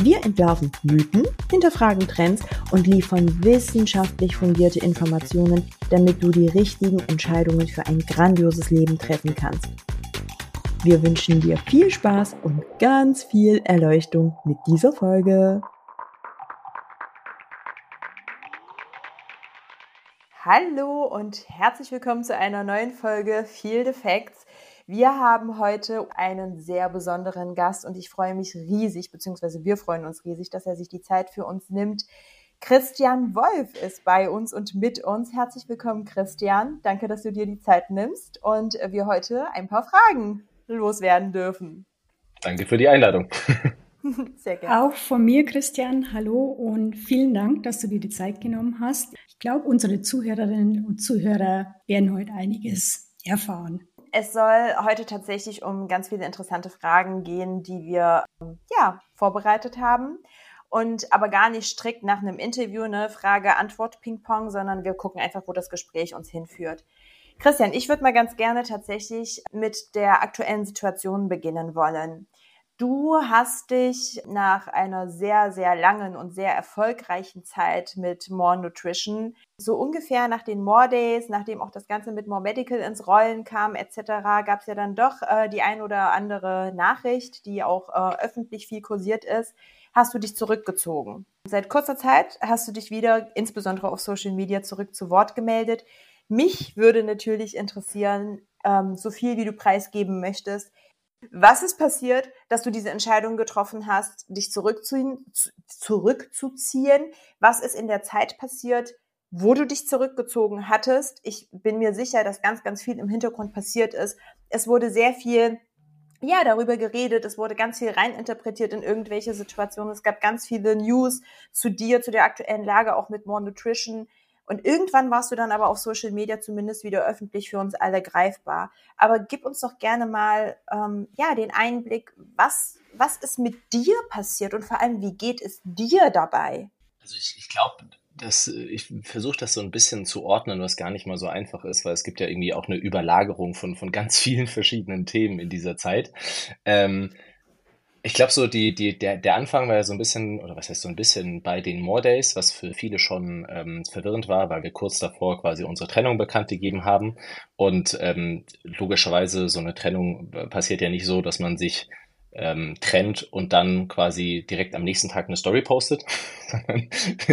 Wir entwerfen Mythen, hinterfragen Trends und liefern wissenschaftlich fundierte Informationen, damit du die richtigen Entscheidungen für ein grandioses Leben treffen kannst. Wir wünschen dir viel Spaß und ganz viel Erleuchtung mit dieser Folge. Hallo und herzlich willkommen zu einer neuen Folge Field Effects. Wir haben heute einen sehr besonderen Gast und ich freue mich riesig, beziehungsweise wir freuen uns riesig, dass er sich die Zeit für uns nimmt. Christian Wolf ist bei uns und mit uns. Herzlich willkommen, Christian. Danke, dass du dir die Zeit nimmst und wir heute ein paar Fragen loswerden dürfen. Danke für die Einladung. Sehr gerne. Auch von mir, Christian, hallo und vielen Dank, dass du dir die Zeit genommen hast. Ich glaube, unsere Zuhörerinnen und Zuhörer werden heute einiges erfahren. Es soll heute tatsächlich um ganz viele interessante Fragen gehen, die wir ja vorbereitet haben und aber gar nicht strikt nach einem Interview, ne Frage-Antwort-Ping-Pong, sondern wir gucken einfach, wo das Gespräch uns hinführt. Christian, ich würde mal ganz gerne tatsächlich mit der aktuellen Situation beginnen wollen. Du hast dich nach einer sehr, sehr langen und sehr erfolgreichen Zeit mit More Nutrition, so ungefähr nach den More Days, nachdem auch das Ganze mit More Medical ins Rollen kam etc., gab es ja dann doch äh, die ein oder andere Nachricht, die auch äh, öffentlich viel kursiert ist, hast du dich zurückgezogen. Seit kurzer Zeit hast du dich wieder, insbesondere auf Social Media, zurück zu Wort gemeldet. Mich würde natürlich interessieren, ähm, so viel wie du preisgeben möchtest. Was ist passiert, dass du diese Entscheidung getroffen hast, dich zurückzuziehen, zurückzuziehen? Was ist in der Zeit passiert, wo du dich zurückgezogen hattest? Ich bin mir sicher, dass ganz, ganz viel im Hintergrund passiert ist. Es wurde sehr viel ja, darüber geredet, es wurde ganz viel reininterpretiert in irgendwelche Situationen. Es gab ganz viele News zu dir, zu der aktuellen Lage, auch mit More Nutrition. Und irgendwann warst du dann aber auf Social Media zumindest wieder öffentlich für uns alle greifbar. Aber gib uns doch gerne mal ähm, ja den Einblick, was was ist mit dir passiert und vor allem wie geht es dir dabei? Also ich, ich glaube, das, ich versuche das so ein bisschen zu ordnen, was gar nicht mal so einfach ist, weil es gibt ja irgendwie auch eine Überlagerung von, von ganz vielen verschiedenen Themen in dieser Zeit. Ähm, ich glaube, so die, die, der, der Anfang war ja so ein bisschen, oder was heißt so ein bisschen bei den More Days, was für viele schon ähm, verwirrend war, weil wir kurz davor quasi unsere Trennung bekannt gegeben haben. Und ähm, logischerweise, so eine Trennung äh, passiert ja nicht so, dass man sich ähm, trennt und dann quasi direkt am nächsten Tag eine Story postet.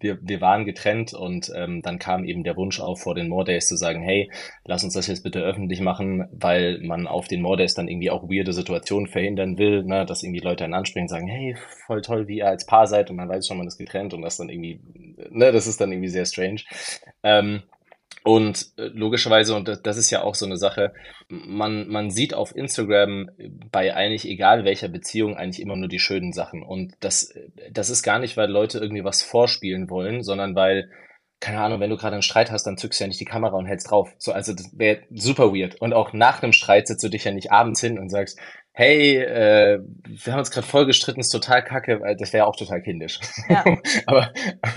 wir, wir, waren getrennt und ähm, dann kam eben der Wunsch auf, vor den More Days zu sagen, hey, lass uns das jetzt bitte öffentlich machen, weil man auf den More Days dann irgendwie auch weirde Situationen verhindern will, ne, dass irgendwie Leute dann ansprechen und sagen, hey, voll toll, wie ihr als Paar seid und man weiß schon, man ist getrennt und das dann irgendwie, ne, das ist dann irgendwie sehr strange. Ähm, und äh, logischerweise, und das ist ja auch so eine Sache, man, man sieht auf Instagram bei eigentlich egal welcher Beziehung eigentlich immer nur die schönen Sachen. Und das, das ist gar nicht, weil Leute irgendwie was vorspielen wollen, sondern weil, keine Ahnung, wenn du gerade einen Streit hast, dann zückst du ja nicht die Kamera und hältst drauf. So, also das wäre super weird. Und auch nach einem Streit setzt du dich ja nicht abends hin und sagst, hey, äh, wir haben uns gerade voll gestritten, ist total kacke, weil das wäre auch total kindisch. Ja. Aber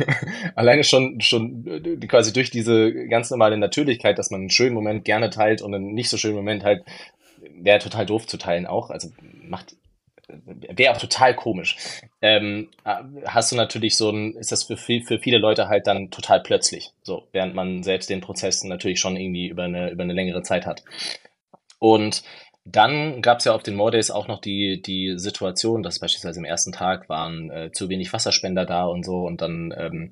alleine schon, schon äh, quasi durch diese ganz normale Natürlichkeit, dass man einen schönen Moment gerne teilt und einen nicht so schönen Moment halt, wäre total doof zu teilen auch. Also macht wäre auch total komisch. Ähm, hast du natürlich so ein, ist das für, für viele Leute halt dann total plötzlich, so, während man selbst den Prozess natürlich schon irgendwie über eine, über eine längere Zeit hat. Und dann gab es ja auf den More Days auch noch die, die Situation, dass beispielsweise im ersten Tag waren äh, zu wenig Wasserspender da und so und dann ähm,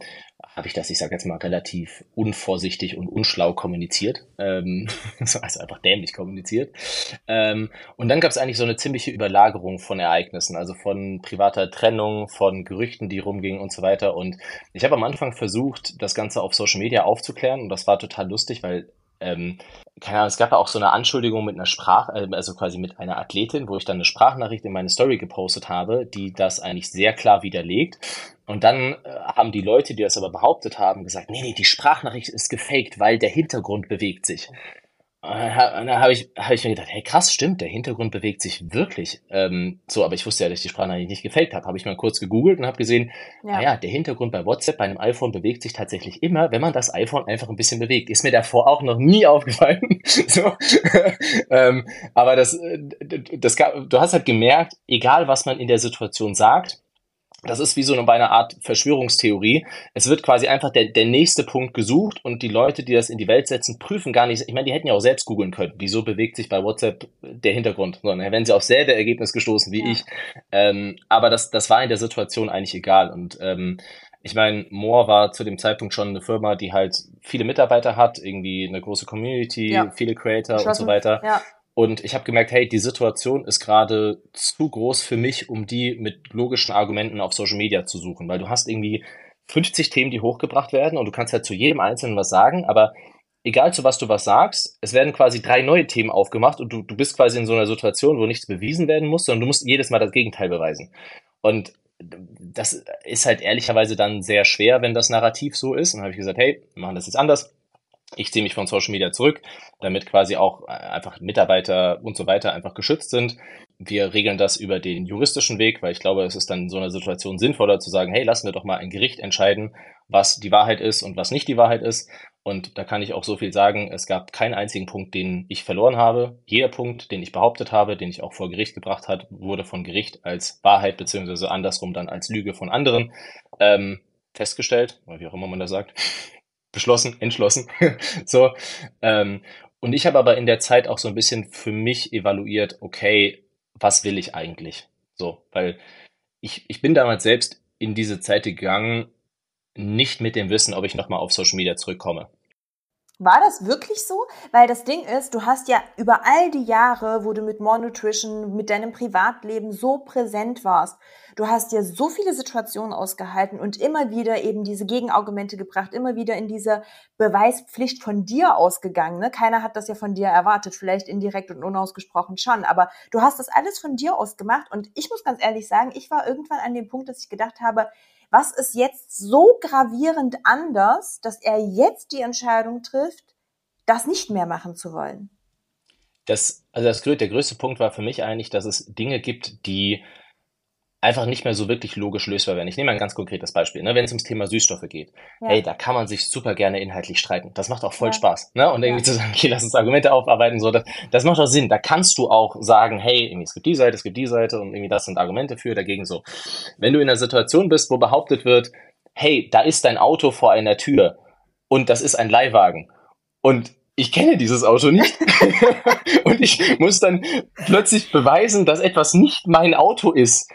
habe ich das, ich sage jetzt mal, relativ unvorsichtig und unschlau kommuniziert. Ähm, also einfach dämlich kommuniziert. Ähm, und dann gab es eigentlich so eine ziemliche Überlagerung von Ereignissen, also von privater Trennung, von Gerüchten, die rumgingen und so weiter. Und ich habe am Anfang versucht, das Ganze auf Social Media aufzuklären und das war total lustig, weil ähm, keine Ahnung, es gab ja auch so eine Anschuldigung mit einer Sprach, äh, also quasi mit einer Athletin, wo ich dann eine Sprachnachricht in meine Story gepostet habe, die das eigentlich sehr klar widerlegt. Und dann äh, haben die Leute, die das aber behauptet haben, gesagt, nee, nee, die Sprachnachricht ist gefaked, weil der Hintergrund bewegt sich. Und dann habe ich, hab ich mir gedacht, hey krass, stimmt, der Hintergrund bewegt sich wirklich. Ähm, so, aber ich wusste ja, dass ich die Sprachnachricht nicht gefaked habe. Habe ich mal kurz gegoogelt und habe gesehen, ja. naja, der Hintergrund bei WhatsApp bei einem iPhone bewegt sich tatsächlich immer, wenn man das iPhone einfach ein bisschen bewegt. Ist mir davor auch noch nie aufgefallen. so. ähm, aber das, äh, das, du hast halt gemerkt, egal was man in der Situation sagt, das ist wie so eine, bei einer Art Verschwörungstheorie. Es wird quasi einfach der, der nächste Punkt gesucht und die Leute, die das in die Welt setzen, prüfen gar nicht. Ich meine, die hätten ja auch selbst googeln können. Wieso bewegt sich bei WhatsApp der Hintergrund? Sondern wären sie auf selbe Ergebnis gestoßen wie ja. ich. Ähm, aber das, das war in der Situation eigentlich egal. Und ähm, ich meine, Moore war zu dem Zeitpunkt schon eine Firma, die halt viele Mitarbeiter hat, irgendwie eine große Community, ja. viele Creator und so weiter. Ja. Und ich habe gemerkt, hey, die Situation ist gerade zu groß für mich, um die mit logischen Argumenten auf Social Media zu suchen, weil du hast irgendwie 50 Themen, die hochgebracht werden und du kannst halt zu jedem Einzelnen was sagen, aber egal zu was du was sagst, es werden quasi drei neue Themen aufgemacht und du, du bist quasi in so einer Situation, wo nichts bewiesen werden muss, sondern du musst jedes Mal das Gegenteil beweisen. Und das ist halt ehrlicherweise dann sehr schwer, wenn das Narrativ so ist. Und dann habe ich gesagt, hey, wir machen das jetzt anders ich ziehe mich von Social Media zurück, damit quasi auch äh, einfach Mitarbeiter und so weiter einfach geschützt sind. Wir regeln das über den juristischen Weg, weil ich glaube, es ist dann in so einer Situation sinnvoller zu sagen, hey, lassen wir doch mal ein Gericht entscheiden, was die Wahrheit ist und was nicht die Wahrheit ist. Und da kann ich auch so viel sagen, es gab keinen einzigen Punkt, den ich verloren habe. Jeder Punkt, den ich behauptet habe, den ich auch vor Gericht gebracht hat, wurde von Gericht als Wahrheit beziehungsweise andersrum dann als Lüge von anderen ähm, festgestellt, oder wie auch immer man das sagt beschlossen, entschlossen. so. Ähm, und ich habe aber in der Zeit auch so ein bisschen für mich evaluiert, okay, was will ich eigentlich? So, weil ich, ich bin damals selbst in diese Zeit gegangen, nicht mit dem Wissen, ob ich nochmal auf Social Media zurückkomme. War das wirklich so? Weil das Ding ist, du hast ja über all die Jahre, wo du mit More Nutrition, mit deinem Privatleben so präsent warst, du hast dir so viele Situationen ausgehalten und immer wieder eben diese Gegenargumente gebracht, immer wieder in diese Beweispflicht von dir ausgegangen. Ne? Keiner hat das ja von dir erwartet, vielleicht indirekt und unausgesprochen schon, aber du hast das alles von dir aus gemacht und ich muss ganz ehrlich sagen, ich war irgendwann an dem Punkt, dass ich gedacht habe, was ist jetzt so gravierend anders, dass er jetzt die Entscheidung trifft, das nicht mehr machen zu wollen? Das, also das, der größte Punkt war für mich eigentlich, dass es Dinge gibt, die einfach nicht mehr so wirklich logisch lösbar werden. Ich nehme ein ganz konkretes Beispiel, ne? wenn es ums Thema Süßstoffe geht. Ja. Hey, da kann man sich super gerne inhaltlich streiten. Das macht auch voll ja. Spaß. Ne? Und irgendwie ja. zu sagen, okay, lass uns Argumente aufarbeiten, so, das, das macht auch Sinn. Da kannst du auch sagen, hey, irgendwie, es gibt die Seite, es gibt die Seite und irgendwie das sind Argumente für, dagegen so. Wenn du in einer Situation bist, wo behauptet wird, hey, da ist dein Auto vor einer Tür und das ist ein Leihwagen und ich kenne dieses Auto nicht. und ich muss dann plötzlich beweisen, dass etwas nicht mein Auto ist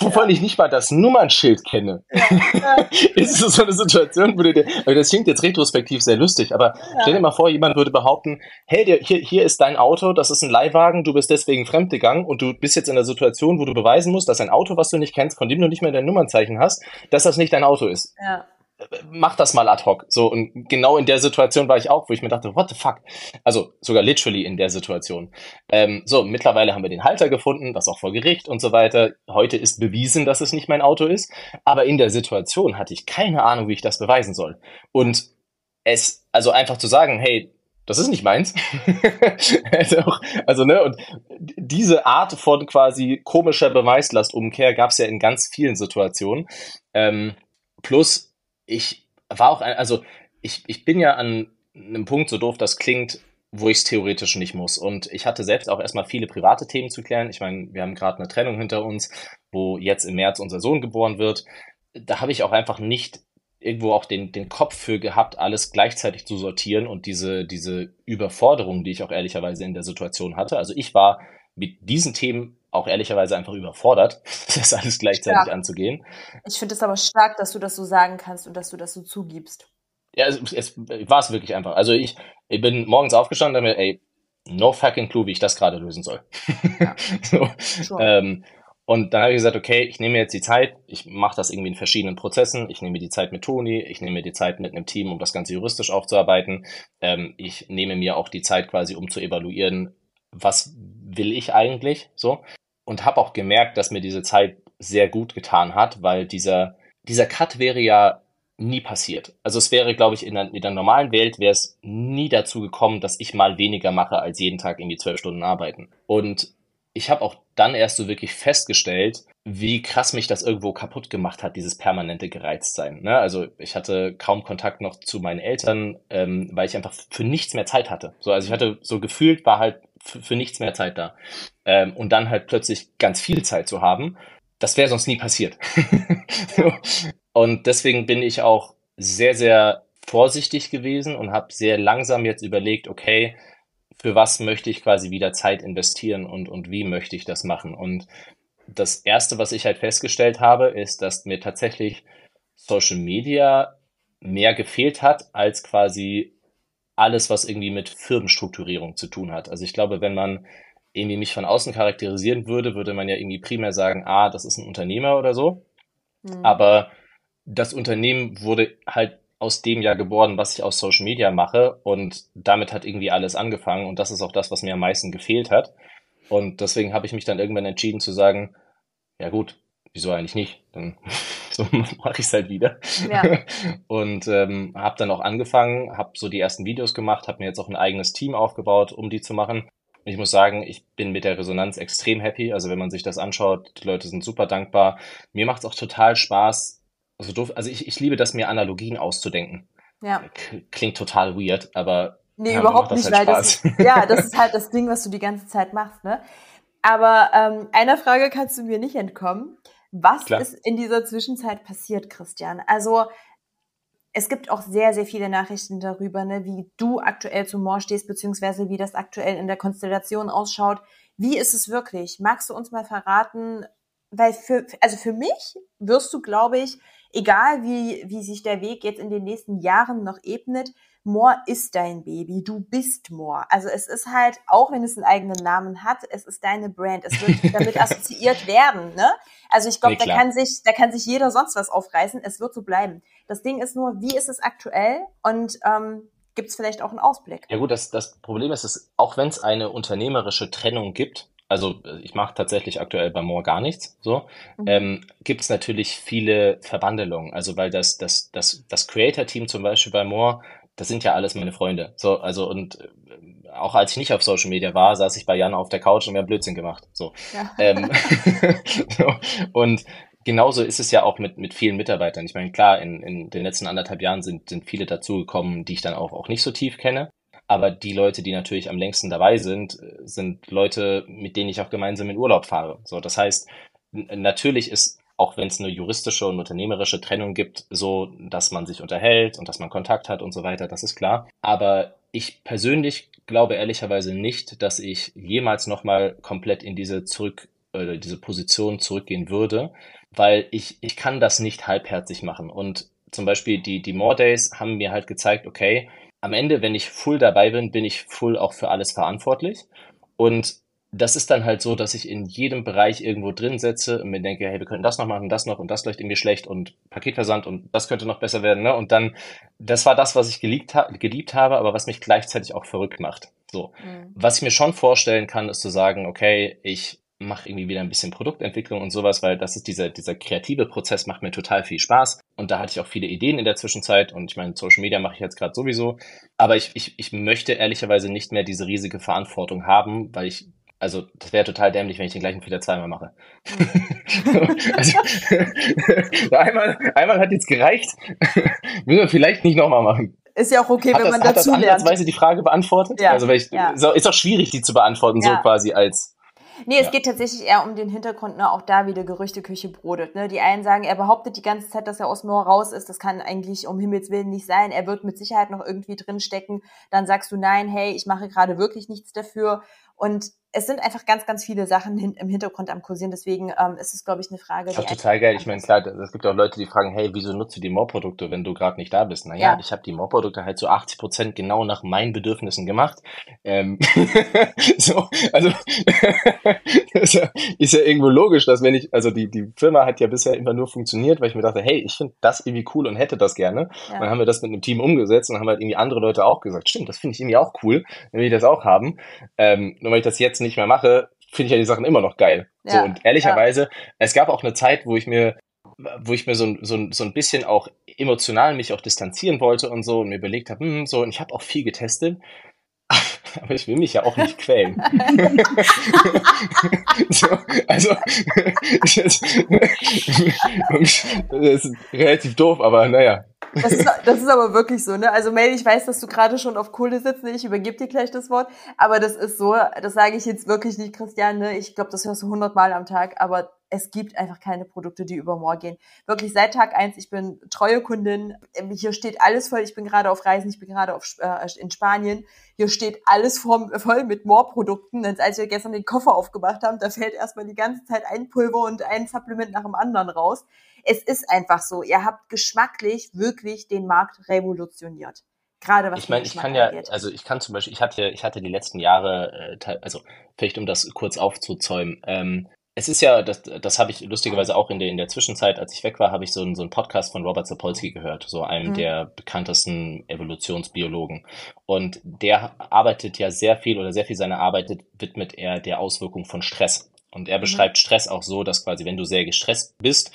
wovon ich nicht mal das Nummernschild kenne. Ist so eine Situation, wo du dir, das klingt jetzt retrospektiv sehr lustig, aber stell dir mal vor, jemand würde behaupten, hey, der, hier, hier ist dein Auto, das ist ein Leihwagen, du bist deswegen fremdgegangen und du bist jetzt in der Situation, wo du beweisen musst, dass ein Auto, was du nicht kennst, von dem du nicht mehr dein Nummernzeichen hast, dass das nicht dein Auto ist. Ja mach das mal ad hoc. So, und genau in der Situation war ich auch, wo ich mir dachte, what the fuck? Also sogar literally in der Situation. Ähm, so, mittlerweile haben wir den Halter gefunden, das auch vor Gericht und so weiter. Heute ist bewiesen, dass es nicht mein Auto ist. Aber in der Situation hatte ich keine Ahnung, wie ich das beweisen soll. Und es, also einfach zu sagen, hey, das ist nicht meins. also, also, ne, und diese Art von quasi komischer Beweislastumkehr gab es ja in ganz vielen Situationen. Ähm, plus ich war auch, ein, also ich, ich bin ja an einem Punkt, so doof das klingt, wo ich es theoretisch nicht muss. Und ich hatte selbst auch erstmal viele private Themen zu klären. Ich meine, wir haben gerade eine Trennung hinter uns, wo jetzt im März unser Sohn geboren wird. Da habe ich auch einfach nicht irgendwo auch den, den Kopf für gehabt, alles gleichzeitig zu sortieren und diese, diese Überforderung, die ich auch ehrlicherweise in der Situation hatte. Also ich war mit diesen Themen auch ehrlicherweise einfach überfordert, das alles gleichzeitig stark. anzugehen. Ich finde es aber stark, dass du das so sagen kannst und dass du das so zugibst. Ja, es, es war es wirklich einfach. Also ich, ich bin morgens aufgestanden und mir, ey, no fucking clue, wie ich das gerade lösen soll. Ja. so, ähm, Und dann habe ich gesagt, okay, ich nehme jetzt die Zeit, ich mache das irgendwie in verschiedenen Prozessen, ich nehme die Zeit mit Toni, ich nehme die Zeit mit einem Team, um das Ganze juristisch aufzuarbeiten. Ähm, ich nehme mir auch die Zeit quasi, um zu evaluieren, was will ich eigentlich so. Und habe auch gemerkt, dass mir diese Zeit sehr gut getan hat, weil dieser, dieser Cut wäre ja nie passiert. Also es wäre, glaube ich, in der, in der normalen Welt wäre es nie dazu gekommen, dass ich mal weniger mache als jeden Tag irgendwie zwölf Stunden arbeiten. Und ich habe auch dann erst so wirklich festgestellt, wie krass mich das irgendwo kaputt gemacht hat, dieses permanente Gereiztsein. Ne? Also ich hatte kaum Kontakt noch zu meinen Eltern, ähm, weil ich einfach für nichts mehr Zeit hatte. So, also ich hatte so gefühlt, war halt für nichts mehr Zeit da. Ähm, und dann halt plötzlich ganz viel Zeit zu haben, das wäre sonst nie passiert. und deswegen bin ich auch sehr, sehr vorsichtig gewesen und habe sehr langsam jetzt überlegt, okay, für was möchte ich quasi wieder Zeit investieren und, und wie möchte ich das machen. Und das Erste, was ich halt festgestellt habe, ist, dass mir tatsächlich Social Media mehr gefehlt hat als quasi alles, was irgendwie mit Firmenstrukturierung zu tun hat. Also ich glaube, wenn man irgendwie mich von außen charakterisieren würde, würde man ja irgendwie primär sagen, ah, das ist ein Unternehmer oder so. Mhm. Aber das Unternehmen wurde halt aus dem Jahr geboren, was ich aus Social Media mache und damit hat irgendwie alles angefangen und das ist auch das, was mir am meisten gefehlt hat. Und deswegen habe ich mich dann irgendwann entschieden zu sagen, ja gut, wieso eigentlich nicht? Dann so mache ich es halt wieder. Ja. Und ähm, habe dann auch angefangen, habe so die ersten Videos gemacht, habe mir jetzt auch ein eigenes Team aufgebaut, um die zu machen. Und ich muss sagen, ich bin mit der Resonanz extrem happy. Also wenn man sich das anschaut, die Leute sind super dankbar. Mir macht es auch total Spaß. Also, doof, also ich, ich liebe das, mir Analogien auszudenken. Ja. Klingt total weird, aber. Nee, ja, überhaupt nicht, halt weil Spaß. das, ja, das ist halt das Ding, was du die ganze Zeit machst, ne? Aber ähm, einer Frage kannst du mir nicht entkommen. Was Klar. ist in dieser Zwischenzeit passiert, Christian? Also es gibt auch sehr, sehr viele Nachrichten darüber, ne, wie du aktuell zu Moor stehst, beziehungsweise wie das aktuell in der Konstellation ausschaut. Wie ist es wirklich? Magst du uns mal verraten? Weil für, also für mich wirst du, glaube ich, egal wie, wie sich der Weg jetzt in den nächsten Jahren noch ebnet, Moor ist dein Baby, du bist Moor. Also es ist halt, auch wenn es einen eigenen Namen hat, es ist deine Brand. Es wird damit assoziiert werden. Ne? Also ich glaube, nee, da kann sich, da kann sich jeder sonst was aufreißen. Es wird so bleiben. Das Ding ist nur, wie ist es aktuell und ähm, gibt es vielleicht auch einen Ausblick? Ja gut, das, das Problem ist, dass auch wenn es eine unternehmerische Trennung gibt, also ich mache tatsächlich aktuell bei Moore gar nichts, so, mhm. ähm, gibt es natürlich viele Verbandelungen. Also weil das, das, das, das Creator-Team zum Beispiel bei Moore das sind ja alles meine Freunde. So, also und äh, auch als ich nicht auf Social Media war, saß ich bei Jan auf der Couch und wir haben Blödsinn gemacht. So. Ja. Ähm, und genauso ist es ja auch mit, mit vielen Mitarbeitern. Ich meine, klar, in, in den letzten anderthalb Jahren sind, sind viele dazugekommen, die ich dann auch, auch nicht so tief kenne. Aber die Leute, die natürlich am längsten dabei sind, sind Leute, mit denen ich auch gemeinsam in Urlaub fahre. So, das heißt, natürlich ist auch wenn es eine juristische und unternehmerische Trennung gibt, so dass man sich unterhält und dass man Kontakt hat und so weiter, das ist klar. Aber ich persönlich glaube ehrlicherweise nicht, dass ich jemals nochmal komplett in diese zurück, äh, diese Position zurückgehen würde, weil ich, ich kann das nicht halbherzig machen. Und zum Beispiel die, die More Days haben mir halt gezeigt, okay, am Ende, wenn ich full dabei bin, bin ich full auch für alles verantwortlich. Und das ist dann halt so, dass ich in jedem Bereich irgendwo drin setze und mir denke, hey, wir könnten das noch machen, das noch und das läuft irgendwie schlecht und Paketversand und das könnte noch besser werden, ne? Und dann, das war das, was ich geliebt, ha geliebt habe, aber was mich gleichzeitig auch verrückt macht. So. Mhm. Was ich mir schon vorstellen kann, ist zu sagen, okay, ich mache irgendwie wieder ein bisschen Produktentwicklung und sowas, weil das ist dieser, dieser kreative Prozess macht mir total viel Spaß. Und da hatte ich auch viele Ideen in der Zwischenzeit. Und ich meine, Social Media mache ich jetzt gerade sowieso. Aber ich, ich, ich möchte ehrlicherweise nicht mehr diese riesige Verantwortung haben, weil ich also das wäre total dämlich, wenn ich den gleichen Fehler zweimal mache. also, einmal, einmal hat jetzt gereicht. Müssen wir vielleicht nicht nochmal machen. Ist ja auch okay, hat wenn das, man dazu hat das lernt. Weise die Frage beantwortet? Ja. Also ich, ja. ist auch schwierig, die zu beantworten, ja. so quasi als. Nee, es ja. geht tatsächlich eher um den Hintergrund, ne, auch da wieder Gerüchteküche brodelt. Ne? Die einen sagen, er behauptet die ganze Zeit, dass er aus Moor raus ist. Das kann eigentlich um Himmels Willen nicht sein. Er wird mit Sicherheit noch irgendwie drin stecken. Dann sagst du, nein, hey, ich mache gerade wirklich nichts dafür. Und es sind einfach ganz, ganz viele Sachen hin, im Hintergrund am Kursieren. Deswegen ähm, ist es, glaube ich, eine Frage. Das ist total geil. Ich meine, klar, es gibt auch Leute, die fragen, hey, wieso nutzt du die More-Produkte, wenn du gerade nicht da bist? Naja, ja. ich habe die More-Produkte halt zu 80 Prozent genau nach meinen Bedürfnissen gemacht. Ähm, so, also ist, ja, ist ja irgendwo logisch, dass wenn ich, also die, die Firma hat ja bisher immer nur funktioniert, weil ich mir dachte, hey, ich finde das irgendwie cool und hätte das gerne. Ja. Dann haben wir das mit einem Team umgesetzt und haben halt irgendwie andere Leute auch gesagt, stimmt, das finde ich irgendwie auch cool, wenn wir das auch haben. Ähm, nur weil ich das jetzt nicht mehr mache, finde ich ja die Sachen immer noch geil. Ja, so, und ehrlicherweise, ja. es gab auch eine Zeit, wo ich mir, wo ich mir so, so, so ein bisschen auch emotional mich auch distanzieren wollte und so und mir überlegt habe, hm, so, und ich habe auch viel getestet. Aber ich will mich ja auch nicht quälen. so, also, das ist relativ doof, aber naja, das ist, das ist aber wirklich so, ne? Also Mel, ich weiß, dass du gerade schon auf Kohle sitzt, ne? ich übergebe dir gleich das Wort, aber das ist so, das sage ich jetzt wirklich nicht, Christian, ne? Ich glaube, das hörst du hundertmal am Tag, aber es gibt einfach keine Produkte, die über Moor gehen. Wirklich seit Tag eins, ich bin treue Kundin, hier steht alles voll, ich bin gerade auf Reisen, ich bin gerade auf, äh, in Spanien, hier steht alles voll, voll mit Moor-Produkten. Als wir gestern den Koffer aufgemacht haben, da fällt erstmal die ganze Zeit ein Pulver und ein Supplement nach dem anderen raus es ist einfach so. Ihr habt geschmacklich wirklich den Markt revolutioniert. Gerade was ich meine, ich kann ja, also ich kann zum Beispiel, ich hatte, ich hatte die letzten Jahre, äh, also vielleicht um das kurz aufzuzäumen, ähm, es ist ja, das, das habe ich lustigerweise auch in der, in der Zwischenzeit, als ich weg war, habe ich so, einen, so einen Podcast von Robert Sapolsky gehört, so einem mhm. der bekanntesten Evolutionsbiologen. Und der arbeitet ja sehr viel oder sehr viel seiner Arbeit widmet er der Auswirkung von Stress. Und er mhm. beschreibt mhm. Stress auch so, dass quasi, wenn du sehr gestresst bist,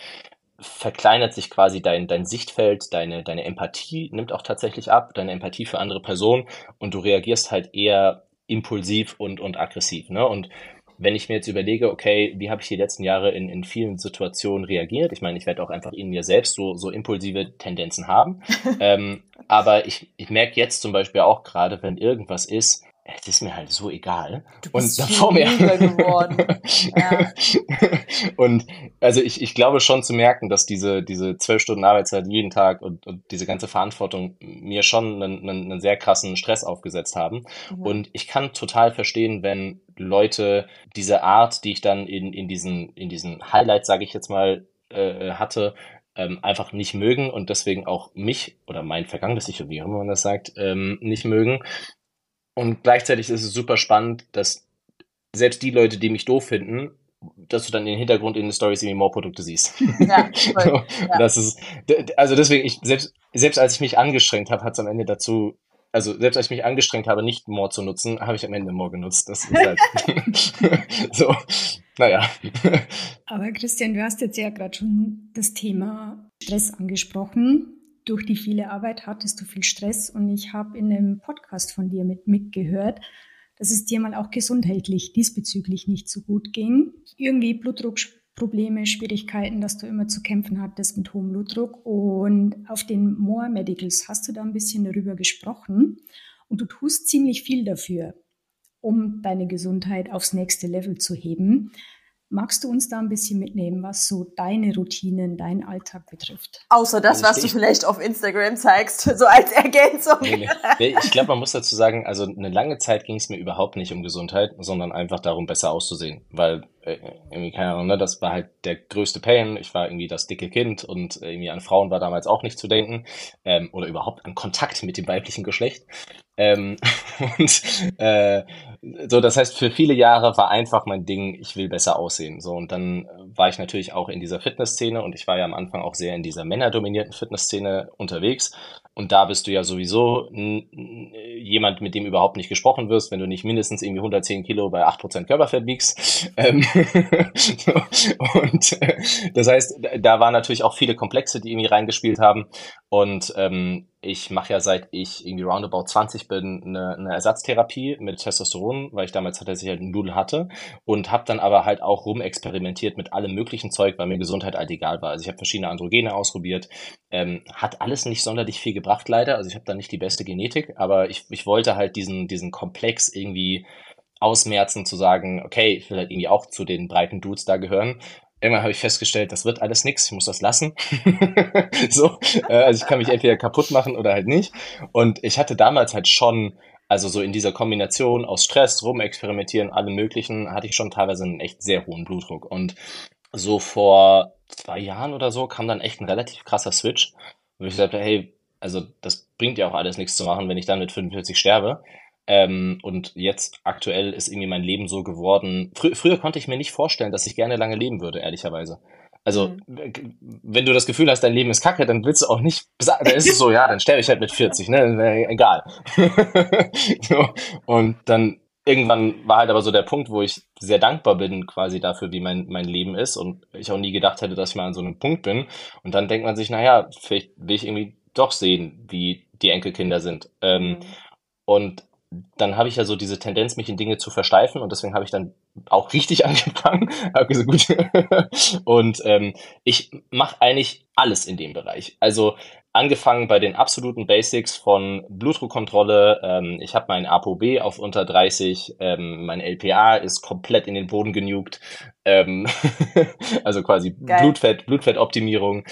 verkleinert sich quasi dein, dein Sichtfeld, deine, deine Empathie nimmt auch tatsächlich ab, deine Empathie für andere Personen und du reagierst halt eher impulsiv und, und aggressiv. Ne? Und wenn ich mir jetzt überlege, okay, wie habe ich die letzten Jahre in, in vielen Situationen reagiert? Ich meine, ich werde auch einfach in mir selbst so, so impulsive Tendenzen haben. ähm, aber ich, ich merke jetzt zum Beispiel auch gerade, wenn irgendwas ist, es ist mir halt so egal. Du bist und davor mir geworden. ja. Und also ich, ich glaube schon zu merken, dass diese diese zwölf Stunden Arbeitszeit jeden Tag und, und diese ganze Verantwortung mir schon einen, einen, einen sehr krassen Stress aufgesetzt haben. Mhm. Und ich kann total verstehen, wenn Leute diese Art, die ich dann in, in diesen in diesen Highlights, sage ich jetzt mal, äh, hatte, ähm, einfach nicht mögen und deswegen auch mich oder mein vergangenes Ich, wie immer man das sagt, ähm, nicht mögen und gleichzeitig ist es super spannend, dass selbst die Leute, die mich doof finden, dass du dann den Hintergrund in den Stories irgendwie More-Produkte siehst. Ja, voll, ja. Das ist, also deswegen, ich, selbst, selbst als ich mich angestrengt habe, hat es am Ende dazu, also selbst als ich mich angestrengt habe, nicht More zu nutzen, habe ich am Ende More genutzt. Das ist halt so, naja. Aber Christian, du hast jetzt ja gerade schon das Thema Stress angesprochen durch die viele Arbeit hattest du viel Stress und ich habe in einem Podcast von dir mit mitgehört, dass es dir mal auch gesundheitlich diesbezüglich nicht so gut ging. Irgendwie Blutdruckprobleme, Schwierigkeiten, dass du immer zu kämpfen hattest mit hohem Blutdruck. Und auf den More Medicals hast du da ein bisschen darüber gesprochen und du tust ziemlich viel dafür, um deine Gesundheit aufs nächste Level zu heben. Magst du uns da ein bisschen mitnehmen, was so deine Routinen, dein Alltag betrifft? Außer das, was du vielleicht auf Instagram zeigst, so als Ergänzung. Nee, nee. Ich glaube, man muss dazu sagen, also eine lange Zeit ging es mir überhaupt nicht um Gesundheit, sondern einfach darum, besser auszusehen. Weil, irgendwie, keine Ahnung, ne, das war halt der größte Pain. Ich war irgendwie das dicke Kind und irgendwie an Frauen war damals auch nicht zu denken. Ähm, oder überhaupt an Kontakt mit dem weiblichen Geschlecht. Ähm, und äh, so, das heißt, für viele Jahre war einfach mein Ding, ich will besser aussehen. So, und dann war ich natürlich auch in dieser Fitnessszene und ich war ja am Anfang auch sehr in dieser männerdominierten Fitnessszene unterwegs. Und da bist du ja sowieso jemand, mit dem überhaupt nicht gesprochen wirst, wenn du nicht mindestens irgendwie 110 Kilo bei 8% Körperfett wiegst. Und äh, das heißt, da waren natürlich auch viele Komplexe, die irgendwie reingespielt haben. Und ähm, ich mache ja seit ich irgendwie roundabout 20 bin eine, eine Ersatztherapie mit Testosteron, weil ich damals tatsächlich halt einen Nudel hatte und habe dann aber halt auch rumexperimentiert mit allem möglichen Zeug, weil mir Gesundheit halt egal war. Also ich habe verschiedene Androgene ausprobiert, ähm, hat alles nicht sonderlich viel gebracht leider. Also ich habe da nicht die beste Genetik, aber ich, ich wollte halt diesen, diesen Komplex irgendwie ausmerzen, zu sagen, okay, ich will halt irgendwie auch zu den breiten Dudes da gehören irgendwann habe ich festgestellt, das wird alles nix, ich muss das lassen. so, äh, also ich kann mich entweder kaputt machen oder halt nicht. Und ich hatte damals halt schon Also so in dieser Kombination aus Stress, rumexperimentieren, allem möglichen, hatte ich schon teilweise einen echt sehr hohen Blutdruck. Und so vor zwei Jahren oder so kam dann echt ein relativ krasser Switch, wo ich sagte, hey, also das bringt ja auch alles nichts zu machen, wenn ich dann mit 45 sterbe. Ähm, und jetzt aktuell ist irgendwie mein Leben so geworden. Fr früher konnte ich mir nicht vorstellen, dass ich gerne lange leben würde, ehrlicherweise. Also, mhm. wenn du das Gefühl hast, dein Leben ist kacke, dann willst du auch nicht, dann ist es so, ja, dann sterbe ich halt mit 40, ne, egal. so, und dann irgendwann war halt aber so der Punkt, wo ich sehr dankbar bin quasi dafür, wie mein, mein Leben ist und ich auch nie gedacht hätte, dass ich mal an so einem Punkt bin. Und dann denkt man sich, naja, vielleicht will ich irgendwie doch sehen, wie die Enkelkinder sind. Ähm, mhm. Und dann habe ich ja so diese Tendenz, mich in Dinge zu versteifen und deswegen habe ich dann auch richtig angefangen. Okay, gut. und ähm, ich mache eigentlich alles in dem Bereich. Also angefangen bei den absoluten Basics von Blutdruckkontrolle. Ähm, ich habe mein ApoB auf unter 30, ähm, mein LPA ist komplett in den Boden genugt. Ähm, also quasi Geil. Blutfett, Blutfettoptimierung.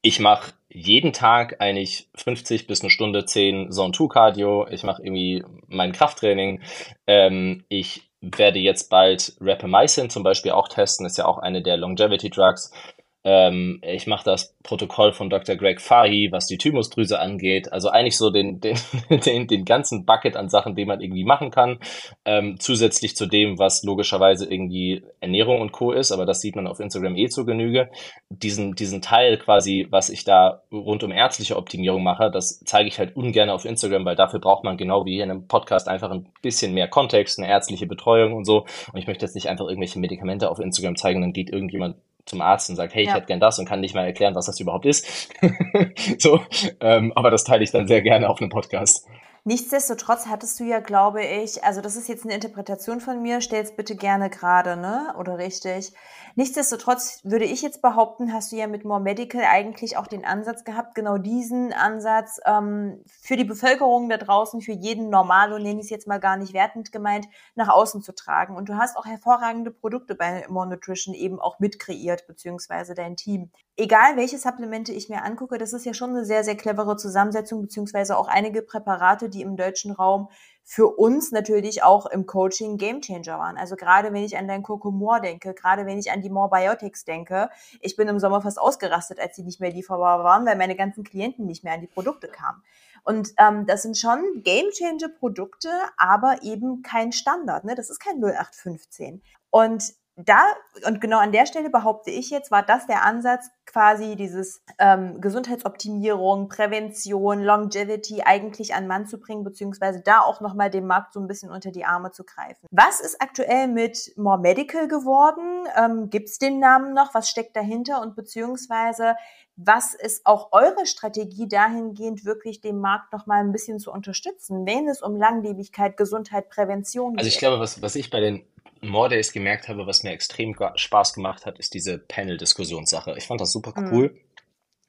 Ich mache jeden Tag eigentlich 50 bis eine Stunde 10 Zone 2 Cardio. Ich mache irgendwie mein Krafttraining. Ähm, ich werde jetzt bald Rapamycin zum Beispiel auch testen. Ist ja auch eine der Longevity Drugs. Ähm, ich mache das Protokoll von Dr. Greg Fahy, was die Thymusdrüse angeht. Also eigentlich so den, den, den, den ganzen Bucket an Sachen, den man irgendwie machen kann. Ähm, zusätzlich zu dem, was logischerweise irgendwie Ernährung und Co. ist, aber das sieht man auf Instagram eh zu Genüge. Diesen, diesen Teil quasi, was ich da rund um ärztliche Optimierung mache, das zeige ich halt ungern auf Instagram, weil dafür braucht man genau wie hier in einem Podcast einfach ein bisschen mehr Kontext, eine ärztliche Betreuung und so. Und ich möchte jetzt nicht einfach irgendwelche Medikamente auf Instagram zeigen, dann geht irgendjemand zum Arzt und sagt, hey, ich ja. hätte gern das und kann nicht mal erklären, was das überhaupt ist. so, ähm, aber das teile ich dann sehr gerne auf einem Podcast. Nichtsdestotrotz hattest du ja, glaube ich, also das ist jetzt eine Interpretation von mir, stell's bitte gerne gerade, ne? Oder richtig? Nichtsdestotrotz würde ich jetzt behaupten, hast du ja mit More Medical eigentlich auch den Ansatz gehabt, genau diesen Ansatz ähm, für die Bevölkerung da draußen, für jeden Normalo, nenne ich es jetzt mal gar nicht wertend gemeint, nach außen zu tragen. Und du hast auch hervorragende Produkte bei More Nutrition eben auch mitkreiert, beziehungsweise dein Team. Egal, welche Supplemente ich mir angucke, das ist ja schon eine sehr, sehr clevere Zusammensetzung, beziehungsweise auch einige Präparate, die im deutschen Raum für uns natürlich auch im Coaching Gamechanger waren. Also gerade wenn ich an dein Kokomor denke, gerade wenn ich an die More Biotics denke, ich bin im Sommer fast ausgerastet, als sie nicht mehr lieferbar waren, weil meine ganzen Klienten nicht mehr an die Produkte kamen. Und ähm, das sind schon Gamechanger Produkte, aber eben kein Standard. Ne? Das ist kein 0815. Und da, und genau an der Stelle behaupte ich jetzt, war das der Ansatz, quasi dieses ähm, Gesundheitsoptimierung, Prävention, Longevity eigentlich an Mann zu bringen, beziehungsweise da auch nochmal dem Markt so ein bisschen unter die Arme zu greifen. Was ist aktuell mit More Medical geworden? Ähm, Gibt es den Namen noch? Was steckt dahinter? Und beziehungsweise was ist auch eure Strategie dahingehend, wirklich den Markt noch mal ein bisschen zu unterstützen, wenn es um Langlebigkeit, Gesundheit, Prävention geht? Also ich glaube, was, was ich bei den More Days gemerkt habe, was mir extrem Spaß gemacht hat, ist diese Panel-Diskussionssache. Ich fand das super mhm. cool. Mhm.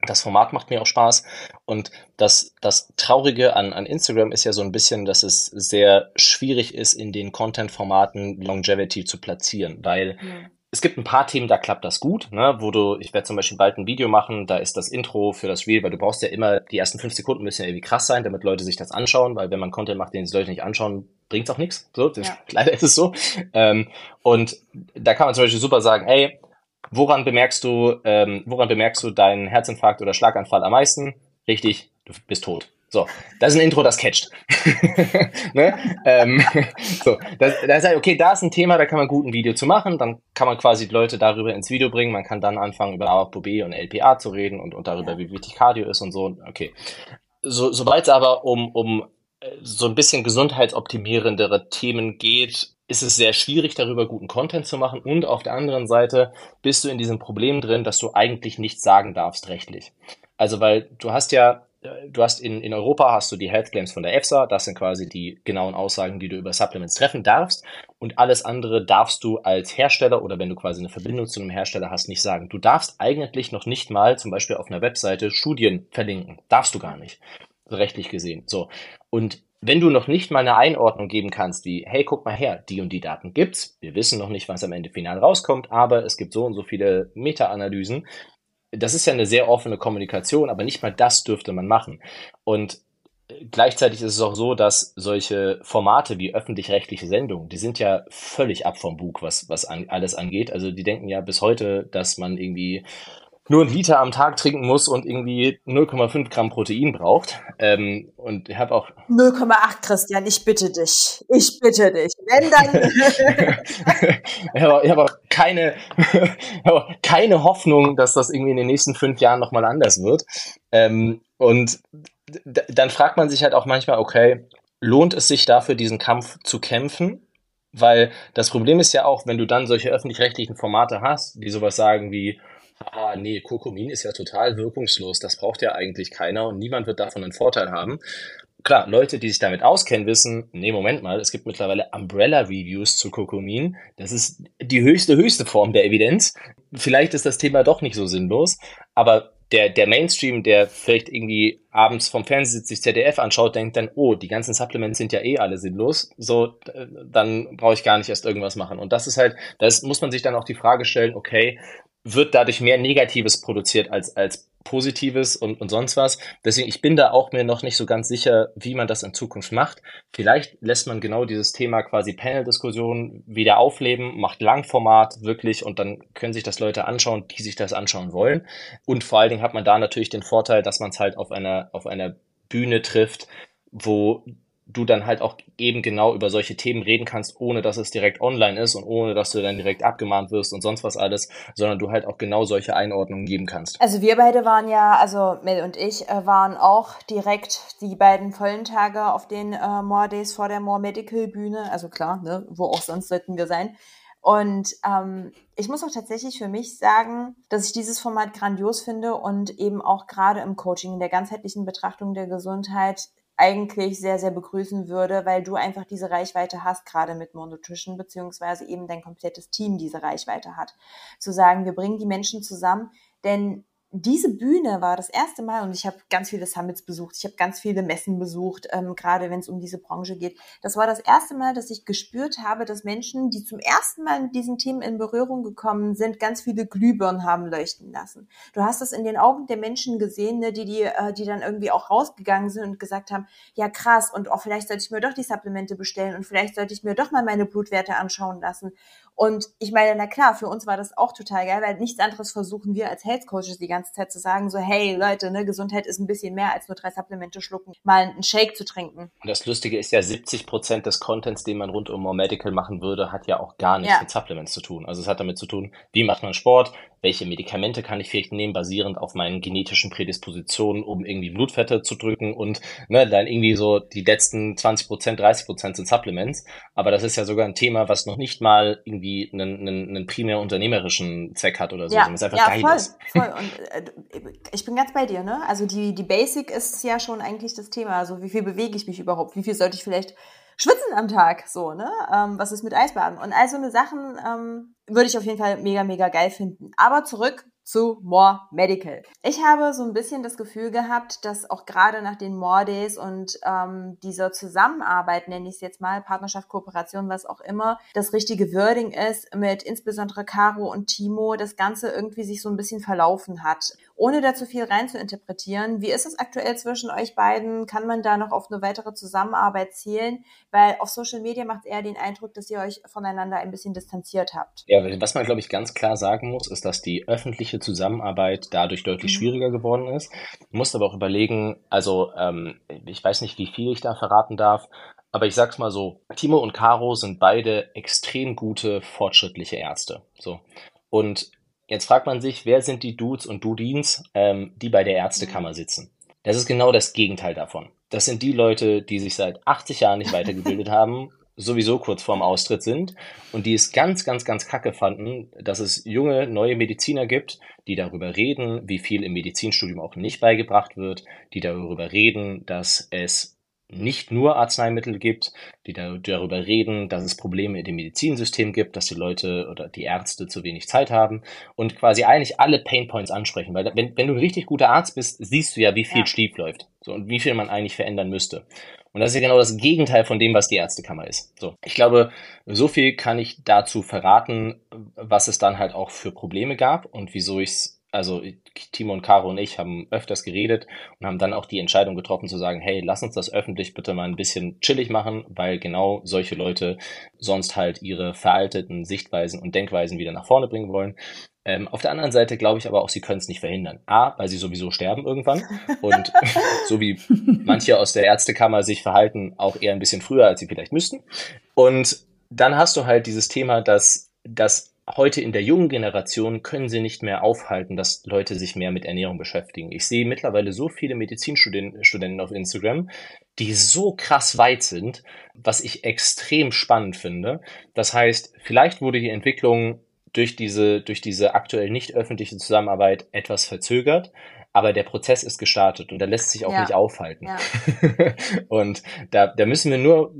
Das Format macht mir auch Spaß. Und das, das Traurige an, an Instagram ist ja so ein bisschen, dass es sehr schwierig ist, in den Content-Formaten Longevity zu platzieren, weil mhm es gibt ein paar Themen, da klappt das gut, ne, wo du, ich werde zum Beispiel bald ein Video machen, da ist das Intro für das Reel, weil du brauchst ja immer, die ersten fünf Sekunden müssen ja irgendwie krass sein, damit Leute sich das anschauen, weil wenn man Content macht, den die Leute nicht anschauen, bringt's auch nichts. So, ja. leider ist es so. Ähm, und da kann man zum Beispiel super sagen, ey, woran bemerkst du, ähm, woran bemerkst du deinen Herzinfarkt oder Schlaganfall am meisten? Richtig, du bist tot. So, das ist ein Intro, das catcht. ne? ähm, so, das, das heißt, okay, da ist ein Thema, da kann man gut ein Video zu machen, dann kann man quasi Leute darüber ins Video bringen, man kann dann anfangen, über ApoB und LPA zu reden und, und darüber, wie wichtig Cardio ist und so. Okay. So, sobald es aber um, um äh, so ein bisschen gesundheitsoptimierendere Themen geht, ist es sehr schwierig, darüber guten Content zu machen. Und auf der anderen Seite bist du in diesem Problem drin, dass du eigentlich nichts sagen darfst rechtlich. Also, weil du hast ja du hast in, in Europa hast du die Health Claims von der EFSA, das sind quasi die genauen Aussagen, die du über Supplements treffen darfst und alles andere darfst du als Hersteller oder wenn du quasi eine Verbindung zu einem Hersteller hast, nicht sagen. Du darfst eigentlich noch nicht mal zum Beispiel auf einer Webseite Studien verlinken. Darfst du gar nicht. Rechtlich gesehen. So. Und wenn du noch nicht mal eine Einordnung geben kannst, wie, hey, guck mal her, die und die Daten gibt's, wir wissen noch nicht, was am Ende final rauskommt, aber es gibt so und so viele Meta-Analysen, das ist ja eine sehr offene Kommunikation, aber nicht mal das dürfte man machen. Und gleichzeitig ist es auch so, dass solche Formate wie öffentlich-rechtliche Sendungen, die sind ja völlig ab vom Bug, was, was an, alles angeht. Also die denken ja bis heute, dass man irgendwie nur einen Liter am Tag trinken muss und irgendwie 0,5 Gramm Protein braucht. Ähm, und ich habe auch 0,8 Christian, ich bitte dich, ich bitte dich. Wenn dann. ich habe hab auch keine, hab keine Hoffnung, dass das irgendwie in den nächsten fünf Jahren nochmal anders wird. Ähm, und dann fragt man sich halt auch manchmal, okay, lohnt es sich dafür, diesen Kampf zu kämpfen? Weil das Problem ist ja auch, wenn du dann solche öffentlich-rechtlichen Formate hast, die sowas sagen wie, ah, nee, Kokomin ist ja total wirkungslos, das braucht ja eigentlich keiner und niemand wird davon einen Vorteil haben. Klar, Leute, die sich damit auskennen, wissen, nee, Moment mal, es gibt mittlerweile Umbrella-Reviews zu Kokomin. Das ist die höchste, höchste Form der Evidenz. Vielleicht ist das Thema doch nicht so sinnlos, aber der, der Mainstream, der vielleicht irgendwie abends vom Fernsehen sich ZDF anschaut, denkt dann, oh, die ganzen Supplements sind ja eh alle sinnlos, so, dann brauche ich gar nicht erst irgendwas machen. Und das ist halt, das muss man sich dann auch die Frage stellen, okay, wird dadurch mehr Negatives produziert als, als Positives und, und sonst was. Deswegen, ich bin da auch mir noch nicht so ganz sicher, wie man das in Zukunft macht. Vielleicht lässt man genau dieses Thema quasi Panel-Diskussion wieder aufleben, macht Langformat wirklich und dann können sich das Leute anschauen, die sich das anschauen wollen. Und vor allen Dingen hat man da natürlich den Vorteil, dass man es halt auf einer, auf einer Bühne trifft, wo du dann halt auch eben genau über solche Themen reden kannst, ohne dass es direkt online ist und ohne dass du dann direkt abgemahnt wirst und sonst was alles, sondern du halt auch genau solche Einordnungen geben kannst. Also wir beide waren ja, also Mel und ich äh, waren auch direkt die beiden vollen Tage auf den äh, More Days vor der More Medical Bühne, also klar, ne, wo auch sonst sollten wir sein. Und ähm, ich muss auch tatsächlich für mich sagen, dass ich dieses Format grandios finde und eben auch gerade im Coaching, in der ganzheitlichen Betrachtung der Gesundheit eigentlich sehr, sehr begrüßen würde, weil du einfach diese Reichweite hast, gerade mit Nutrition, beziehungsweise eben dein komplettes Team diese Reichweite hat. Zu sagen, wir bringen die Menschen zusammen, denn diese Bühne war das erste Mal, und ich habe ganz viele Summits besucht, ich habe ganz viele Messen besucht, ähm, gerade wenn es um diese Branche geht. Das war das erste Mal, dass ich gespürt habe, dass Menschen, die zum ersten Mal mit diesen Themen in Berührung gekommen sind, ganz viele Glühbirnen haben leuchten lassen. Du hast das in den Augen der Menschen gesehen, ne, die, die, äh, die dann irgendwie auch rausgegangen sind und gesagt haben, ja krass, und auch vielleicht sollte ich mir doch die Supplemente bestellen und vielleicht sollte ich mir doch mal meine Blutwerte anschauen lassen. Und ich meine, na klar, für uns war das auch total geil, weil nichts anderes versuchen wir als Health Coaches die ganze Zeit zu sagen, so, hey Leute, ne, Gesundheit ist ein bisschen mehr als nur drei Supplemente schlucken, mal einen Shake zu trinken. Und das Lustige ist ja, 70 Prozent des Contents, den man rund um More Medical machen würde, hat ja auch gar nichts ja. mit Supplements zu tun. Also es hat damit zu tun, wie macht man Sport, welche Medikamente kann ich vielleicht nehmen, basierend auf meinen genetischen Prädispositionen, um irgendwie Blutfette zu drücken und ne, dann irgendwie so die letzten 20 Prozent, 30 Prozent sind Supplements. Aber das ist ja sogar ein Thema, was noch nicht mal irgendwie einen, einen, einen primär unternehmerischen Zweck hat oder so. Ja, ist einfach ja, geil voll, ist. voll. Und äh, ich bin ganz bei dir, ne? Also die, die Basic ist ja schon eigentlich das Thema. Also wie viel bewege ich mich überhaupt? Wie viel sollte ich vielleicht schwitzen am Tag, so, ne? Ähm, was ist mit Eisbaden? Und all so eine Sachen ähm, würde ich auf jeden Fall mega, mega geil finden. Aber zurück zu More Medical. Ich habe so ein bisschen das Gefühl gehabt, dass auch gerade nach den More Days und ähm, dieser Zusammenarbeit, nenne ich es jetzt mal, Partnerschaft, Kooperation, was auch immer, das richtige Wording ist, mit insbesondere Caro und Timo, das Ganze irgendwie sich so ein bisschen verlaufen hat. Ohne da zu viel rein zu interpretieren, wie ist es aktuell zwischen euch beiden? Kann man da noch auf eine weitere Zusammenarbeit zählen? Weil auf Social Media macht es eher den Eindruck, dass ihr euch voneinander ein bisschen distanziert habt. Ja, was man, glaube ich, ganz klar sagen muss, ist, dass die öffentliche Zusammenarbeit dadurch deutlich mhm. schwieriger geworden ist. Du musst aber auch überlegen, also ähm, ich weiß nicht, wie viel ich da verraten darf, aber ich sag's mal so, Timo und Caro sind beide extrem gute, fortschrittliche Ärzte. So. Und jetzt fragt man sich, wer sind die Dudes und Dudins, ähm, die bei der Ärztekammer mhm. sitzen? Das ist genau das Gegenteil davon. Das sind die Leute, die sich seit 80 Jahren nicht weitergebildet haben sowieso kurz vorm Austritt sind und die es ganz, ganz, ganz kacke fanden, dass es junge, neue Mediziner gibt, die darüber reden, wie viel im Medizinstudium auch nicht beigebracht wird, die darüber reden, dass es nicht nur Arzneimittel gibt, die darüber reden, dass es Probleme in dem Medizinsystem gibt, dass die Leute oder die Ärzte zu wenig Zeit haben und quasi eigentlich alle Painpoints ansprechen. Weil wenn, wenn du ein richtig guter Arzt bist, siehst du ja, wie viel ja. schief läuft so, und wie viel man eigentlich verändern müsste. Und das ist ja genau das Gegenteil von dem, was die Ärztekammer ist. So, ich glaube, so viel kann ich dazu verraten, was es dann halt auch für Probleme gab und wieso ich es also Timo und Caro und ich haben öfters geredet und haben dann auch die Entscheidung getroffen zu sagen, hey, lass uns das öffentlich bitte mal ein bisschen chillig machen, weil genau solche Leute sonst halt ihre veralteten Sichtweisen und Denkweisen wieder nach vorne bringen wollen. Ähm, auf der anderen Seite glaube ich aber auch, sie können es nicht verhindern. A, weil sie sowieso sterben irgendwann und so wie manche aus der Ärztekammer sich verhalten, auch eher ein bisschen früher, als sie vielleicht müssten. Und dann hast du halt dieses Thema, dass, dass heute in der jungen Generation können sie nicht mehr aufhalten, dass Leute sich mehr mit Ernährung beschäftigen. Ich sehe mittlerweile so viele Medizinstudenten auf Instagram, die so krass weit sind, was ich extrem spannend finde. Das heißt, vielleicht wurde die Entwicklung durch diese, durch diese aktuell nicht öffentliche Zusammenarbeit etwas verzögert, aber der Prozess ist gestartet und der lässt sich auch ja. nicht aufhalten. Ja. und da, da müssen wir nur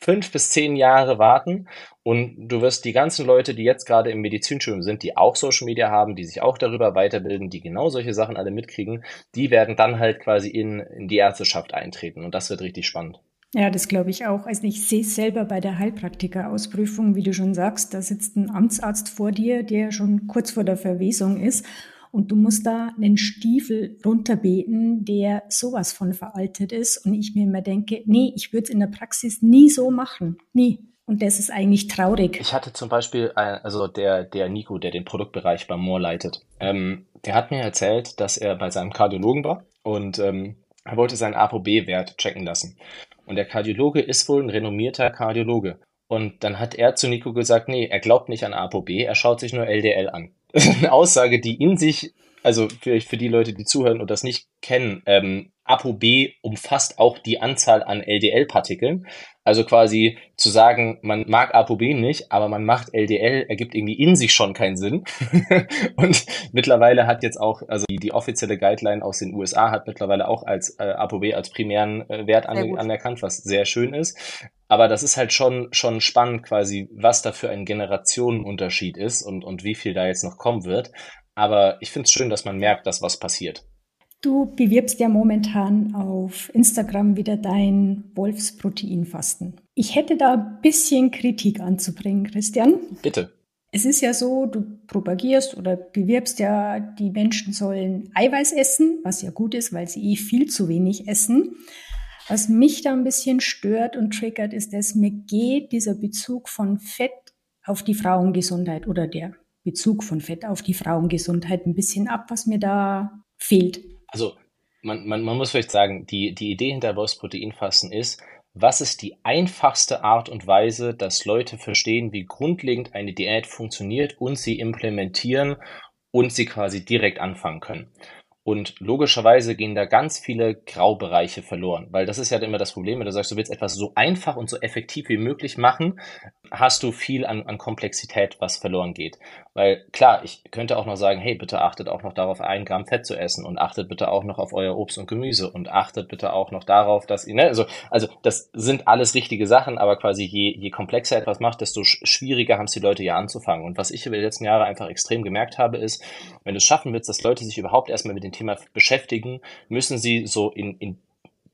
fünf bis zehn Jahre warten und du wirst die ganzen Leute, die jetzt gerade im Medizinstudium sind, die auch Social Media haben, die sich auch darüber weiterbilden, die genau solche Sachen alle mitkriegen, die werden dann halt quasi in, in die Ärzteschaft eintreten und das wird richtig spannend. Ja, das glaube ich auch. Also ich sehe es selber bei der Heilpraktika-Ausprüfung, wie du schon sagst, da sitzt ein Amtsarzt vor dir, der schon kurz vor der Verwesung ist und du musst da einen Stiefel runterbeten, der sowas von veraltet ist. Und ich mir immer denke, nee, ich würde es in der Praxis nie so machen. Nie. Und das ist eigentlich traurig. Ich hatte zum Beispiel, also der, der Nico, der den Produktbereich bei Moore leitet, ähm, der hat mir erzählt, dass er bei seinem Kardiologen war und ähm, er wollte seinen ApoB-Wert checken lassen. Und der Kardiologe ist wohl ein renommierter Kardiologe. Und dann hat er zu Nico gesagt, nee, er glaubt nicht an ApoB, er schaut sich nur LDL an. Eine Aussage, die in sich, also für, für die Leute, die zuhören und das nicht kennen, ähm, ApoB umfasst auch die Anzahl an LDL-Partikeln. Also quasi zu sagen, man mag ApoB nicht, aber man macht LDL, ergibt irgendwie in sich schon keinen Sinn. und mittlerweile hat jetzt auch, also die, die, offizielle Guideline aus den USA hat mittlerweile auch als äh, ApoB als primären äh, Wert an, anerkannt, was sehr schön ist. Aber das ist halt schon, schon spannend quasi, was da für ein Generationenunterschied ist und, und wie viel da jetzt noch kommen wird. Aber ich finde es schön, dass man merkt, dass was passiert. Du bewirbst ja momentan auf Instagram wieder dein Wolfsproteinfasten. Ich hätte da ein bisschen Kritik anzubringen, Christian. Bitte. Es ist ja so, du propagierst oder bewirbst ja, die Menschen sollen Eiweiß essen, was ja gut ist, weil sie eh viel zu wenig essen. Was mich da ein bisschen stört und triggert, ist, dass mir geht dieser Bezug von Fett auf die Frauengesundheit oder der Bezug von Fett auf die Frauengesundheit ein bisschen ab, was mir da fehlt also man, man, man muss vielleicht sagen, die, die Idee hinter Wolfsproteinfasten ist, was ist die einfachste Art und Weise, dass Leute verstehen, wie grundlegend eine Diät funktioniert und sie implementieren und sie quasi direkt anfangen können. Und logischerweise gehen da ganz viele Graubereiche verloren, weil das ist ja immer das Problem, wenn du sagst, du willst etwas so einfach und so effektiv wie möglich machen, hast du viel an, an Komplexität, was verloren geht. Weil klar, ich könnte auch noch sagen, hey, bitte achtet auch noch darauf, ein Gramm Fett zu essen und achtet bitte auch noch auf euer Obst und Gemüse und achtet bitte auch noch darauf, dass ihr, ne, also, also das sind alles richtige Sachen, aber quasi je, je komplexer etwas macht, desto schwieriger haben es die Leute ja anzufangen. Und was ich über die letzten Jahre einfach extrem gemerkt habe, ist, wenn du es schaffen willst, dass Leute sich überhaupt erstmal mit dem Thema beschäftigen, müssen sie so in, in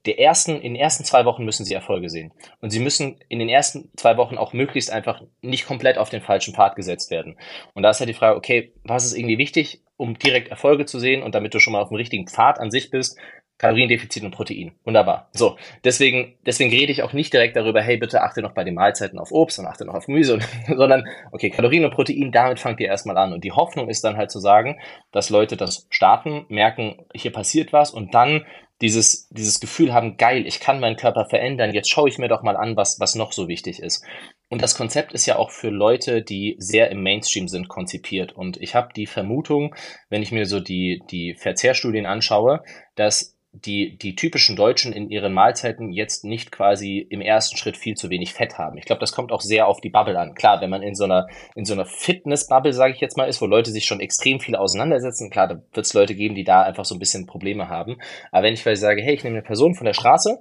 der ersten, in den ersten zwei Wochen müssen sie Erfolge sehen. Und sie müssen in den ersten zwei Wochen auch möglichst einfach nicht komplett auf den falschen Pfad gesetzt werden. Und da ist halt die Frage, okay, was ist irgendwie wichtig, um direkt Erfolge zu sehen und damit du schon mal auf dem richtigen Pfad an sich bist, Kaloriendefizit und Protein. Wunderbar. So, deswegen, deswegen rede ich auch nicht direkt darüber, hey, bitte achte noch bei den Mahlzeiten auf Obst und achte noch auf Gemüse, sondern, okay, Kalorien und Protein, damit fangt ihr erstmal an. Und die Hoffnung ist dann halt zu sagen, dass Leute das starten, merken, hier passiert was und dann dieses, dieses Gefühl haben, geil, ich kann meinen Körper verändern, jetzt schaue ich mir doch mal an, was, was noch so wichtig ist. Und das Konzept ist ja auch für Leute, die sehr im Mainstream sind, konzipiert. Und ich habe die Vermutung, wenn ich mir so die, die Verzehrstudien anschaue, dass die, die typischen Deutschen in ihren Mahlzeiten jetzt nicht quasi im ersten Schritt viel zu wenig Fett haben. Ich glaube, das kommt auch sehr auf die Bubble an. Klar, wenn man in so einer, in so einer Fitness-Bubble, sage ich jetzt mal, ist, wo Leute sich schon extrem viel auseinandersetzen, klar, da wird es Leute geben, die da einfach so ein bisschen Probleme haben. Aber wenn ich quasi sage, hey, ich nehme eine Person von der Straße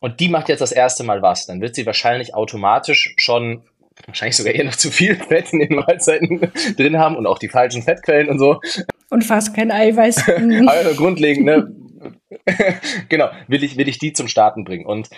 und die macht jetzt das erste Mal was, dann wird sie wahrscheinlich automatisch schon wahrscheinlich sogar eher noch zu viel Fett in den Mahlzeiten drin haben und auch die falschen Fettquellen und so. Und fast kein Eiweiß. also grundlegend, ne? genau, will ich, will ich die zum Starten bringen. Und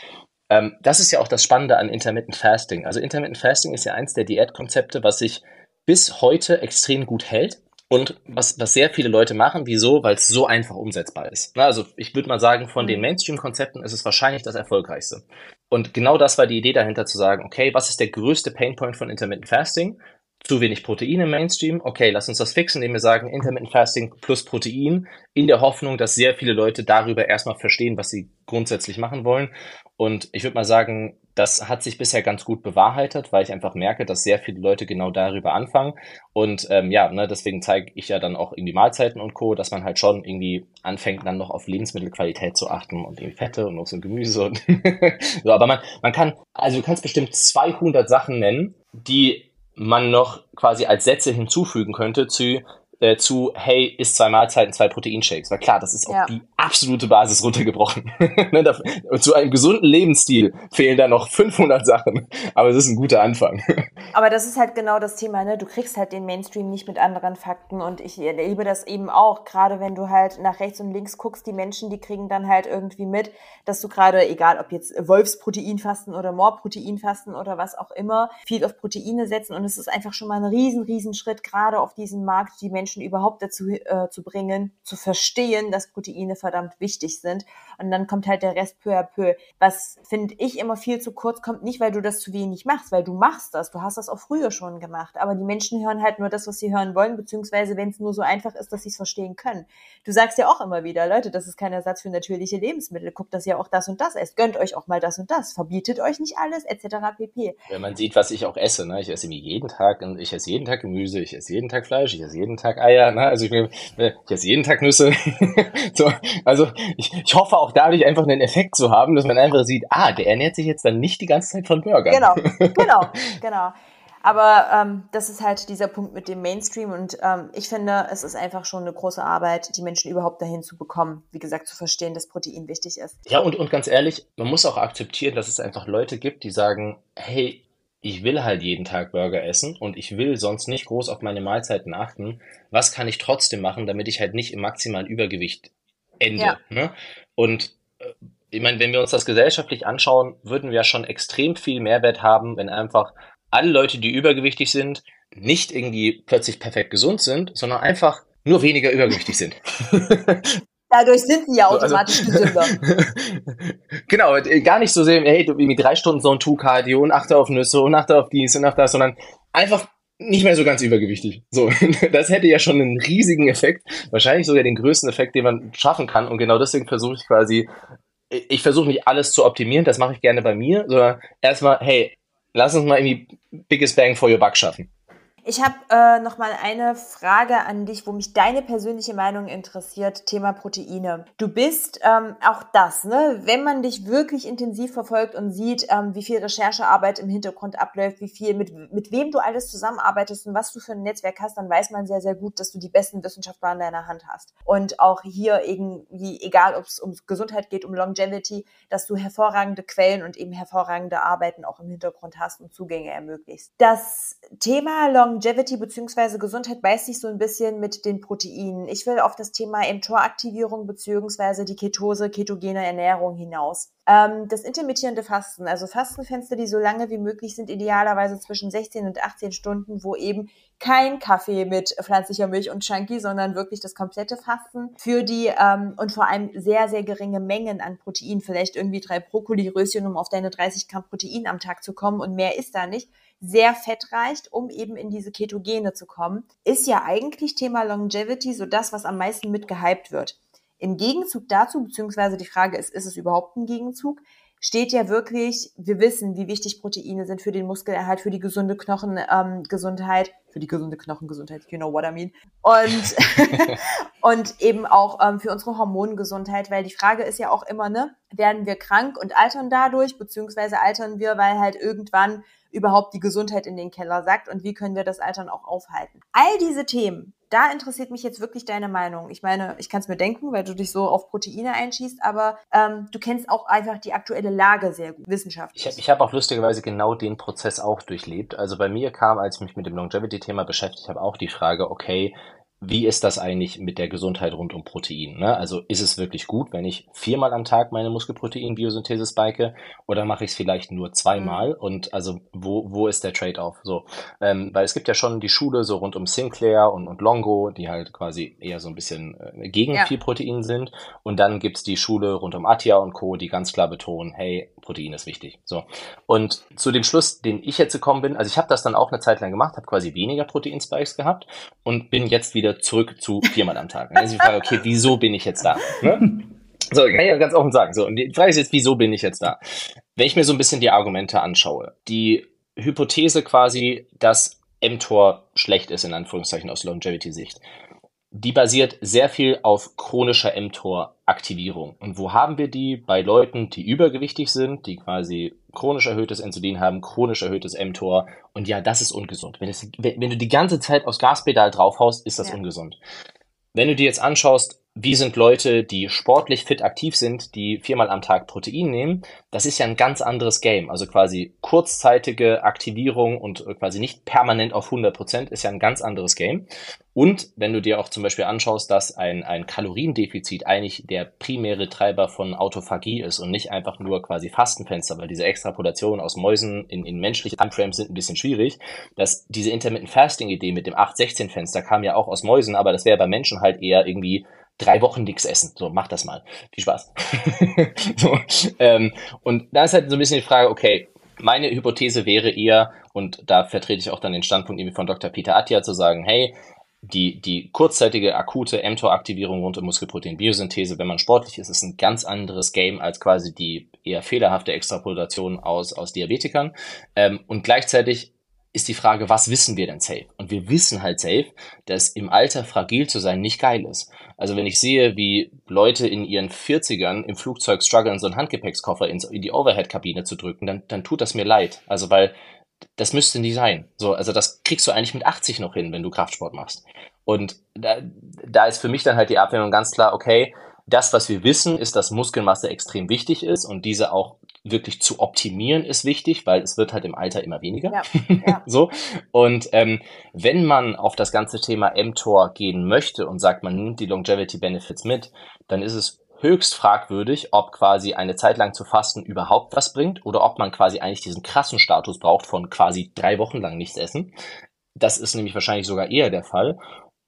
ähm, das ist ja auch das Spannende an Intermittent Fasting. Also Intermittent Fasting ist ja eins der Diätkonzepte, was sich bis heute extrem gut hält. Und was, was sehr viele Leute machen, wieso? Weil es so einfach umsetzbar ist. Na, also ich würde mal sagen, von mhm. den Mainstream-Konzepten ist es wahrscheinlich das erfolgreichste. Und genau das war die Idee dahinter zu sagen, okay, was ist der größte Painpoint von Intermittent Fasting? Zu wenig Protein im Mainstream. Okay, lass uns das fixen, indem wir sagen Intermittent Fasting plus Protein, in der Hoffnung, dass sehr viele Leute darüber erstmal verstehen, was sie grundsätzlich machen wollen. Und ich würde mal sagen, das hat sich bisher ganz gut bewahrheitet, weil ich einfach merke, dass sehr viele Leute genau darüber anfangen. Und ähm, ja, ne, deswegen zeige ich ja dann auch irgendwie Mahlzeiten und Co., dass man halt schon irgendwie anfängt, dann noch auf Lebensmittelqualität zu achten und irgendwie Fette und auch so Gemüse. Und so, aber man, man kann, also du kannst bestimmt 200 Sachen nennen, die man noch quasi als Sätze hinzufügen könnte zu, äh, zu, hey, isst zwei Mahlzeiten, zwei Proteinshakes. Weil klar, das ist ja. auf die absolute Basis runtergebrochen. Ne, und zu einem gesunden Lebensstil fehlen da noch 500 Sachen. Aber es ist ein guter Anfang. Aber das ist halt genau das Thema, ne? Du kriegst halt den Mainstream nicht mit anderen Fakten. Und ich erlebe das eben auch, gerade wenn du halt nach rechts und links guckst, die Menschen, die kriegen dann halt irgendwie mit, dass du gerade, egal ob jetzt Wolfsproteinfasten oder Moorproteinfasten oder was auch immer, viel auf Proteine setzen. Und es ist einfach schon mal ein riesen, riesen Schritt, gerade auf diesem Markt, die Menschen überhaupt dazu äh, zu bringen, zu verstehen, dass Proteine verdammt wichtig sind. Und dann kommt halt der Rest peu à peu. Was finde ich immer viel zu kurz kommt, nicht weil du das zu wenig machst, weil du machst das. Du hast das auch früher schon gemacht. Aber die Menschen hören halt nur das, was sie hören wollen, beziehungsweise wenn es nur so einfach ist, dass sie es verstehen können. Du sagst ja auch immer wieder, Leute, das ist kein Ersatz für natürliche Lebensmittel. Guckt, dass ihr auch das und das esst. Gönnt euch auch mal das und das. Verbietet euch nicht alles, etc. pp. Wenn man sieht, was ich auch esse, ne? ich esse jeden Tag, ich esse jeden Tag Gemüse, ich esse jeden Tag Fleisch, ich esse jeden Tag Eier, ne? also ich, esse jeden Tag Nüsse. so, also ich, ich hoffe auch dadurch einfach einen Effekt zu haben, dass man einfach sieht, ah, der ernährt sich jetzt dann nicht die ganze Zeit von Burgern. Genau, genau, genau. Aber ähm, das ist halt dieser Punkt mit dem Mainstream und ähm, ich finde, es ist einfach schon eine große Arbeit, die Menschen überhaupt dahin zu bekommen, wie gesagt, zu verstehen, dass Protein wichtig ist. Ja, und, und ganz ehrlich, man muss auch akzeptieren, dass es einfach Leute gibt, die sagen, hey, ich will halt jeden Tag Burger essen und ich will sonst nicht groß auf meine Mahlzeiten achten. Was kann ich trotzdem machen, damit ich halt nicht im maximalen Übergewicht ende? Ja. Ne? Und äh, ich meine, wenn wir uns das gesellschaftlich anschauen, würden wir ja schon extrem viel Mehrwert haben, wenn einfach alle Leute, die übergewichtig sind, nicht irgendwie plötzlich perfekt gesund sind, sondern einfach nur weniger übergewichtig sind. Dadurch sind sie ja automatisch also, gesünder. genau, gar nicht so sehr, hey, du irgendwie drei Stunden so ein Tu-Cardio und achte auf Nüsse und achte auf dies und auf das, sondern einfach nicht mehr so ganz übergewichtig. So, das hätte ja schon einen riesigen Effekt, wahrscheinlich sogar den größten Effekt, den man schaffen kann. Und genau deswegen versuche ich quasi, ich versuche nicht alles zu optimieren, das mache ich gerne bei mir, sondern erstmal, hey, lass uns mal irgendwie Biggest Bang for your Buck schaffen. Ich habe äh, noch mal eine Frage an dich, wo mich deine persönliche Meinung interessiert. Thema Proteine. Du bist ähm, auch das, ne? Wenn man dich wirklich intensiv verfolgt und sieht, ähm, wie viel Recherchearbeit im Hintergrund abläuft, wie viel mit mit wem du alles zusammenarbeitest und was du für ein Netzwerk hast, dann weiß man sehr sehr gut, dass du die besten Wissenschaftler an deiner Hand hast. Und auch hier irgendwie, egal ob es um Gesundheit geht, um Longevity, dass du hervorragende Quellen und eben hervorragende Arbeiten auch im Hintergrund hast und Zugänge ermöglicht. Das Thema Longevity Longevity bzw. Gesundheit beißt sich so ein bisschen mit den Proteinen. Ich will auf das Thema mTOR-Aktivierung bzw. die Ketose, ketogene Ernährung hinaus. Ähm, das intermittierende Fasten, also Fastenfenster, die so lange wie möglich sind, idealerweise zwischen 16 und 18 Stunden, wo eben kein Kaffee mit pflanzlicher Milch und Chunky, sondern wirklich das komplette Fasten für die ähm, und vor allem sehr, sehr geringe Mengen an Protein, vielleicht irgendwie drei Brokkoli-Röschen, um auf deine 30 Gramm Protein am Tag zu kommen und mehr ist da nicht sehr fettreicht, um eben in diese Ketogene zu kommen, ist ja eigentlich Thema Longevity so das, was am meisten mitgehypt wird. Im Gegenzug dazu, beziehungsweise die Frage ist, ist es überhaupt ein Gegenzug, steht ja wirklich, wir wissen, wie wichtig Proteine sind für den Muskelerhalt, für die gesunde Knochengesundheit, ähm, für die gesunde Knochengesundheit, you know what I mean. Und, und eben auch ähm, für unsere Hormongesundheit, weil die Frage ist ja auch immer, ne, werden wir krank und altern dadurch, beziehungsweise altern wir, weil halt irgendwann überhaupt die Gesundheit in den Keller sackt und wie können wir das Altern auch aufhalten. All diese Themen, da interessiert mich jetzt wirklich deine Meinung. Ich meine, ich kann es mir denken, weil du dich so auf Proteine einschießt, aber ähm, du kennst auch einfach die aktuelle Lage sehr gut, wissenschaftlich. Ich, ich habe auch lustigerweise genau den Prozess auch durchlebt. Also bei mir kam, als ich mich mit dem Longevity-Thema beschäftigt habe, auch die Frage, okay, wie ist das eigentlich mit der Gesundheit rund um Protein? Ne? Also ist es wirklich gut, wenn ich viermal am Tag meine Muskelprotein-Biosynthese spike oder mache ich es vielleicht nur zweimal? Mhm. Und also wo, wo ist der Trade-off? So, ähm, weil es gibt ja schon die Schule so rund um Sinclair und, und Longo, die halt quasi eher so ein bisschen äh, gegen ja. viel Protein sind. Und dann gibt's die Schule rund um Atia und Co., die ganz klar betonen, hey, Protein ist wichtig. So. Und zu dem Schluss, den ich jetzt gekommen bin, also ich habe das dann auch eine Zeit lang gemacht, habe quasi weniger Protein-Spikes gehabt und bin jetzt wieder zurück zu viermal am Tag. Also ich frage, okay, wieso bin ich jetzt da? Ne? So, kann ich ja ganz offen sagen. So, und die Frage ist jetzt, wieso bin ich jetzt da? Wenn ich mir so ein bisschen die Argumente anschaue, die Hypothese quasi, dass mTOR schlecht ist, in Anführungszeichen aus Longevity-Sicht, die basiert sehr viel auf chronischer mTOR-Aktivierung. Und wo haben wir die? Bei Leuten, die übergewichtig sind, die quasi chronisch erhöhtes Insulin haben, chronisch erhöhtes mTOR. Und ja, das ist ungesund. Wenn, es, wenn du die ganze Zeit aufs Gaspedal draufhaust, ist das ja. ungesund. Wenn du dir jetzt anschaust, wie sind Leute, die sportlich fit aktiv sind, die viermal am Tag Protein nehmen, das ist ja ein ganz anderes Game. Also quasi kurzzeitige Aktivierung und quasi nicht permanent auf 100 Prozent ist ja ein ganz anderes Game. Und wenn du dir auch zum Beispiel anschaust, dass ein, ein Kaloriendefizit eigentlich der primäre Treiber von Autophagie ist und nicht einfach nur quasi Fastenfenster, weil diese Extrapolationen aus Mäusen in, in menschliche Timeframes sind ein bisschen schwierig, dass diese Intermittent Fasting Idee mit dem 8-16-Fenster kam ja auch aus Mäusen, aber das wäre bei Menschen halt eher irgendwie drei Wochen nichts essen. So, mach das mal. Viel Spaß. so, ähm, und da ist halt so ein bisschen die Frage, okay, meine Hypothese wäre eher, und da vertrete ich auch dann den Standpunkt irgendwie von Dr. Peter Attia, zu sagen, hey, die, die kurzzeitige akute mTOR-Aktivierung rund um Muskelprotein-Biosynthese, wenn man sportlich ist, ist ein ganz anderes Game als quasi die eher fehlerhafte Extrapolation aus, aus Diabetikern. Ähm, und gleichzeitig ist die Frage, was wissen wir denn safe? Und wir wissen halt safe, dass im Alter fragil zu sein nicht geil ist. Also wenn ich sehe, wie Leute in ihren 40ern im Flugzeug strugglen, so einen Handgepäckskoffer in, die Overhead-Kabine zu drücken, dann, dann tut das mir leid. Also weil das müsste nie sein. So, also das kriegst du eigentlich mit 80 noch hin, wenn du Kraftsport machst. Und da, da ist für mich dann halt die Abwägung ganz klar, okay, das, was wir wissen, ist, dass Muskelmasse extrem wichtig ist und diese auch wirklich zu optimieren ist wichtig, weil es wird halt im Alter immer weniger. Ja, ja. so. Und ähm, wenn man auf das ganze Thema mTOR gehen möchte und sagt, man nimmt die Longevity Benefits mit, dann ist es höchst fragwürdig, ob quasi eine Zeit lang zu fasten überhaupt was bringt oder ob man quasi eigentlich diesen krassen Status braucht von quasi drei Wochen lang nichts essen. Das ist nämlich wahrscheinlich sogar eher der Fall.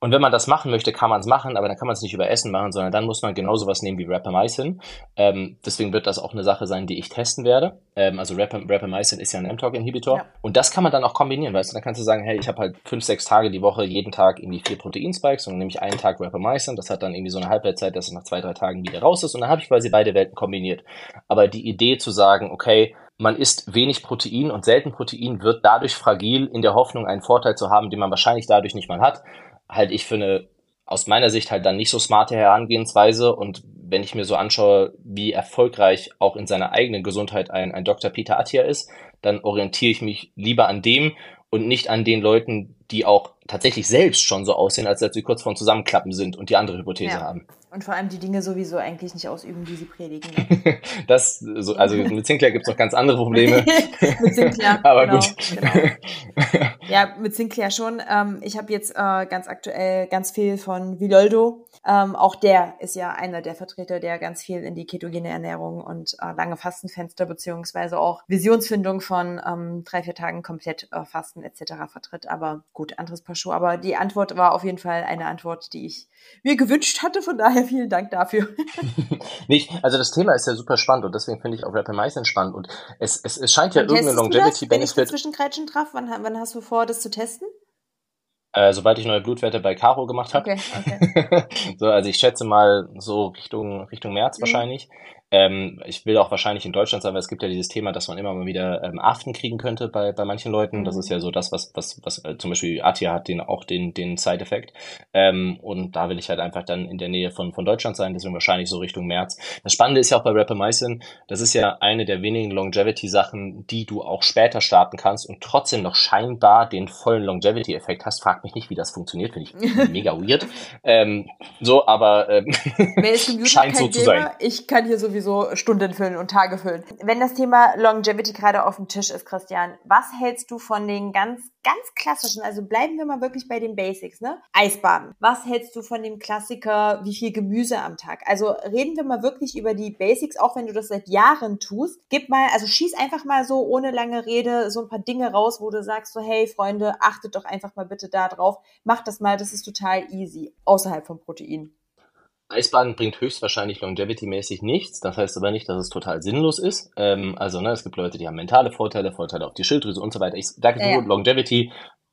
Und wenn man das machen möchte, kann man es machen, aber dann kann man es nicht über Essen machen, sondern dann muss man genauso was nehmen wie Rapamycin. Ähm, deswegen wird das auch eine Sache sein, die ich testen werde. Ähm, also Rap Rapamycin ist ja ein mTOR-Inhibitor. Ja. Und das kann man dann auch kombinieren, weißt du, dann kannst du sagen, hey, ich habe halt fünf, sechs Tage die Woche jeden Tag irgendwie vier Proteinspikes und dann nehme ich einen Tag Rapamycin. Das hat dann irgendwie so eine Halbwertszeit, dass es nach zwei, drei Tagen wieder raus ist und dann habe ich quasi beide Welten kombiniert. Aber die Idee zu sagen, okay, man isst wenig Protein und selten Protein wird dadurch fragil in der Hoffnung, einen Vorteil zu haben, den man wahrscheinlich dadurch nicht mal hat halt ich für eine aus meiner Sicht halt dann nicht so smarte Herangehensweise und wenn ich mir so anschaue, wie erfolgreich auch in seiner eigenen Gesundheit ein, ein Dr. Peter Attia ist, dann orientiere ich mich lieber an dem und nicht an den Leuten, die auch tatsächlich selbst schon so aussehen, als ob sie kurz vorm Zusammenklappen sind und die andere Hypothese ja. haben. Und vor allem die Dinge sowieso eigentlich nicht ausüben, die sie predigen. Das, so, also mit Sinclair gibt es noch ganz andere Probleme. mit Sinclair, aber genau, gut. Genau. Ja, mit Sinclair schon. Ähm, ich habe jetzt äh, ganz aktuell ganz viel von Viloldo. Ähm, auch der ist ja einer der Vertreter, der ganz viel in die ketogene Ernährung und äh, lange Fastenfenster beziehungsweise auch Visionsfindung von ähm, drei, vier Tagen komplett äh, Fasten etc. vertritt. Aber gut, anderes Paar Schuhe. Aber die Antwort war auf jeden Fall eine Antwort, die ich mir gewünscht hatte. Von daher vielen Dank dafür. Nicht, also das Thema ist ja super spannend und deswegen finde ich auch Rapamycin spannend und es, es, es scheint ja irgendeine Longevity-Benefit. Wenn ich Zwischengrätschen traf, wann, wann hast du vor, das zu testen? Äh, sobald ich neue Blutwerte bei Caro gemacht habe. Okay, okay. so, also ich schätze mal so Richtung, Richtung März mhm. wahrscheinlich. Ähm, ich will auch wahrscheinlich in Deutschland sein, weil es gibt ja dieses Thema, dass man immer mal wieder ähm, Aften kriegen könnte bei, bei manchen Leuten. Mhm. Das ist ja so das, was, was, was äh, zum Beispiel Atia hat den auch den, den Side-Effekt. Ähm, und da will ich halt einfach dann in der Nähe von, von Deutschland sein, deswegen wahrscheinlich so Richtung März. Das Spannende ist ja auch bei Rapamycin, das ist ja eine der wenigen Longevity-Sachen, die du auch später starten kannst und trotzdem noch scheinbar den vollen Longevity-Effekt hast. Frag mich nicht, wie das funktioniert, finde ich mega weird. Ähm, so, aber ähm, scheint so zu sein. Ich kann hier sowieso sowieso Stunden füllen und Tage füllen. Wenn das Thema Longevity gerade auf dem Tisch ist, Christian, was hältst du von den ganz, ganz klassischen, also bleiben wir mal wirklich bei den Basics, ne? Eisbaden. Was hältst du von dem Klassiker, wie viel Gemüse am Tag? Also reden wir mal wirklich über die Basics, auch wenn du das seit Jahren tust. Gib mal, also schieß einfach mal so ohne lange Rede so ein paar Dinge raus, wo du sagst so, hey Freunde, achtet doch einfach mal bitte da drauf. Macht das mal, das ist total easy, außerhalb von Protein. Eisbaden bringt höchstwahrscheinlich longevity-mäßig nichts. Das heißt aber nicht, dass es total sinnlos ist. Ähm, also, ne, es gibt Leute, die haben mentale Vorteile, Vorteile auf die Schilddrüse und so weiter. Ich sage ja, nur, ja. Longevity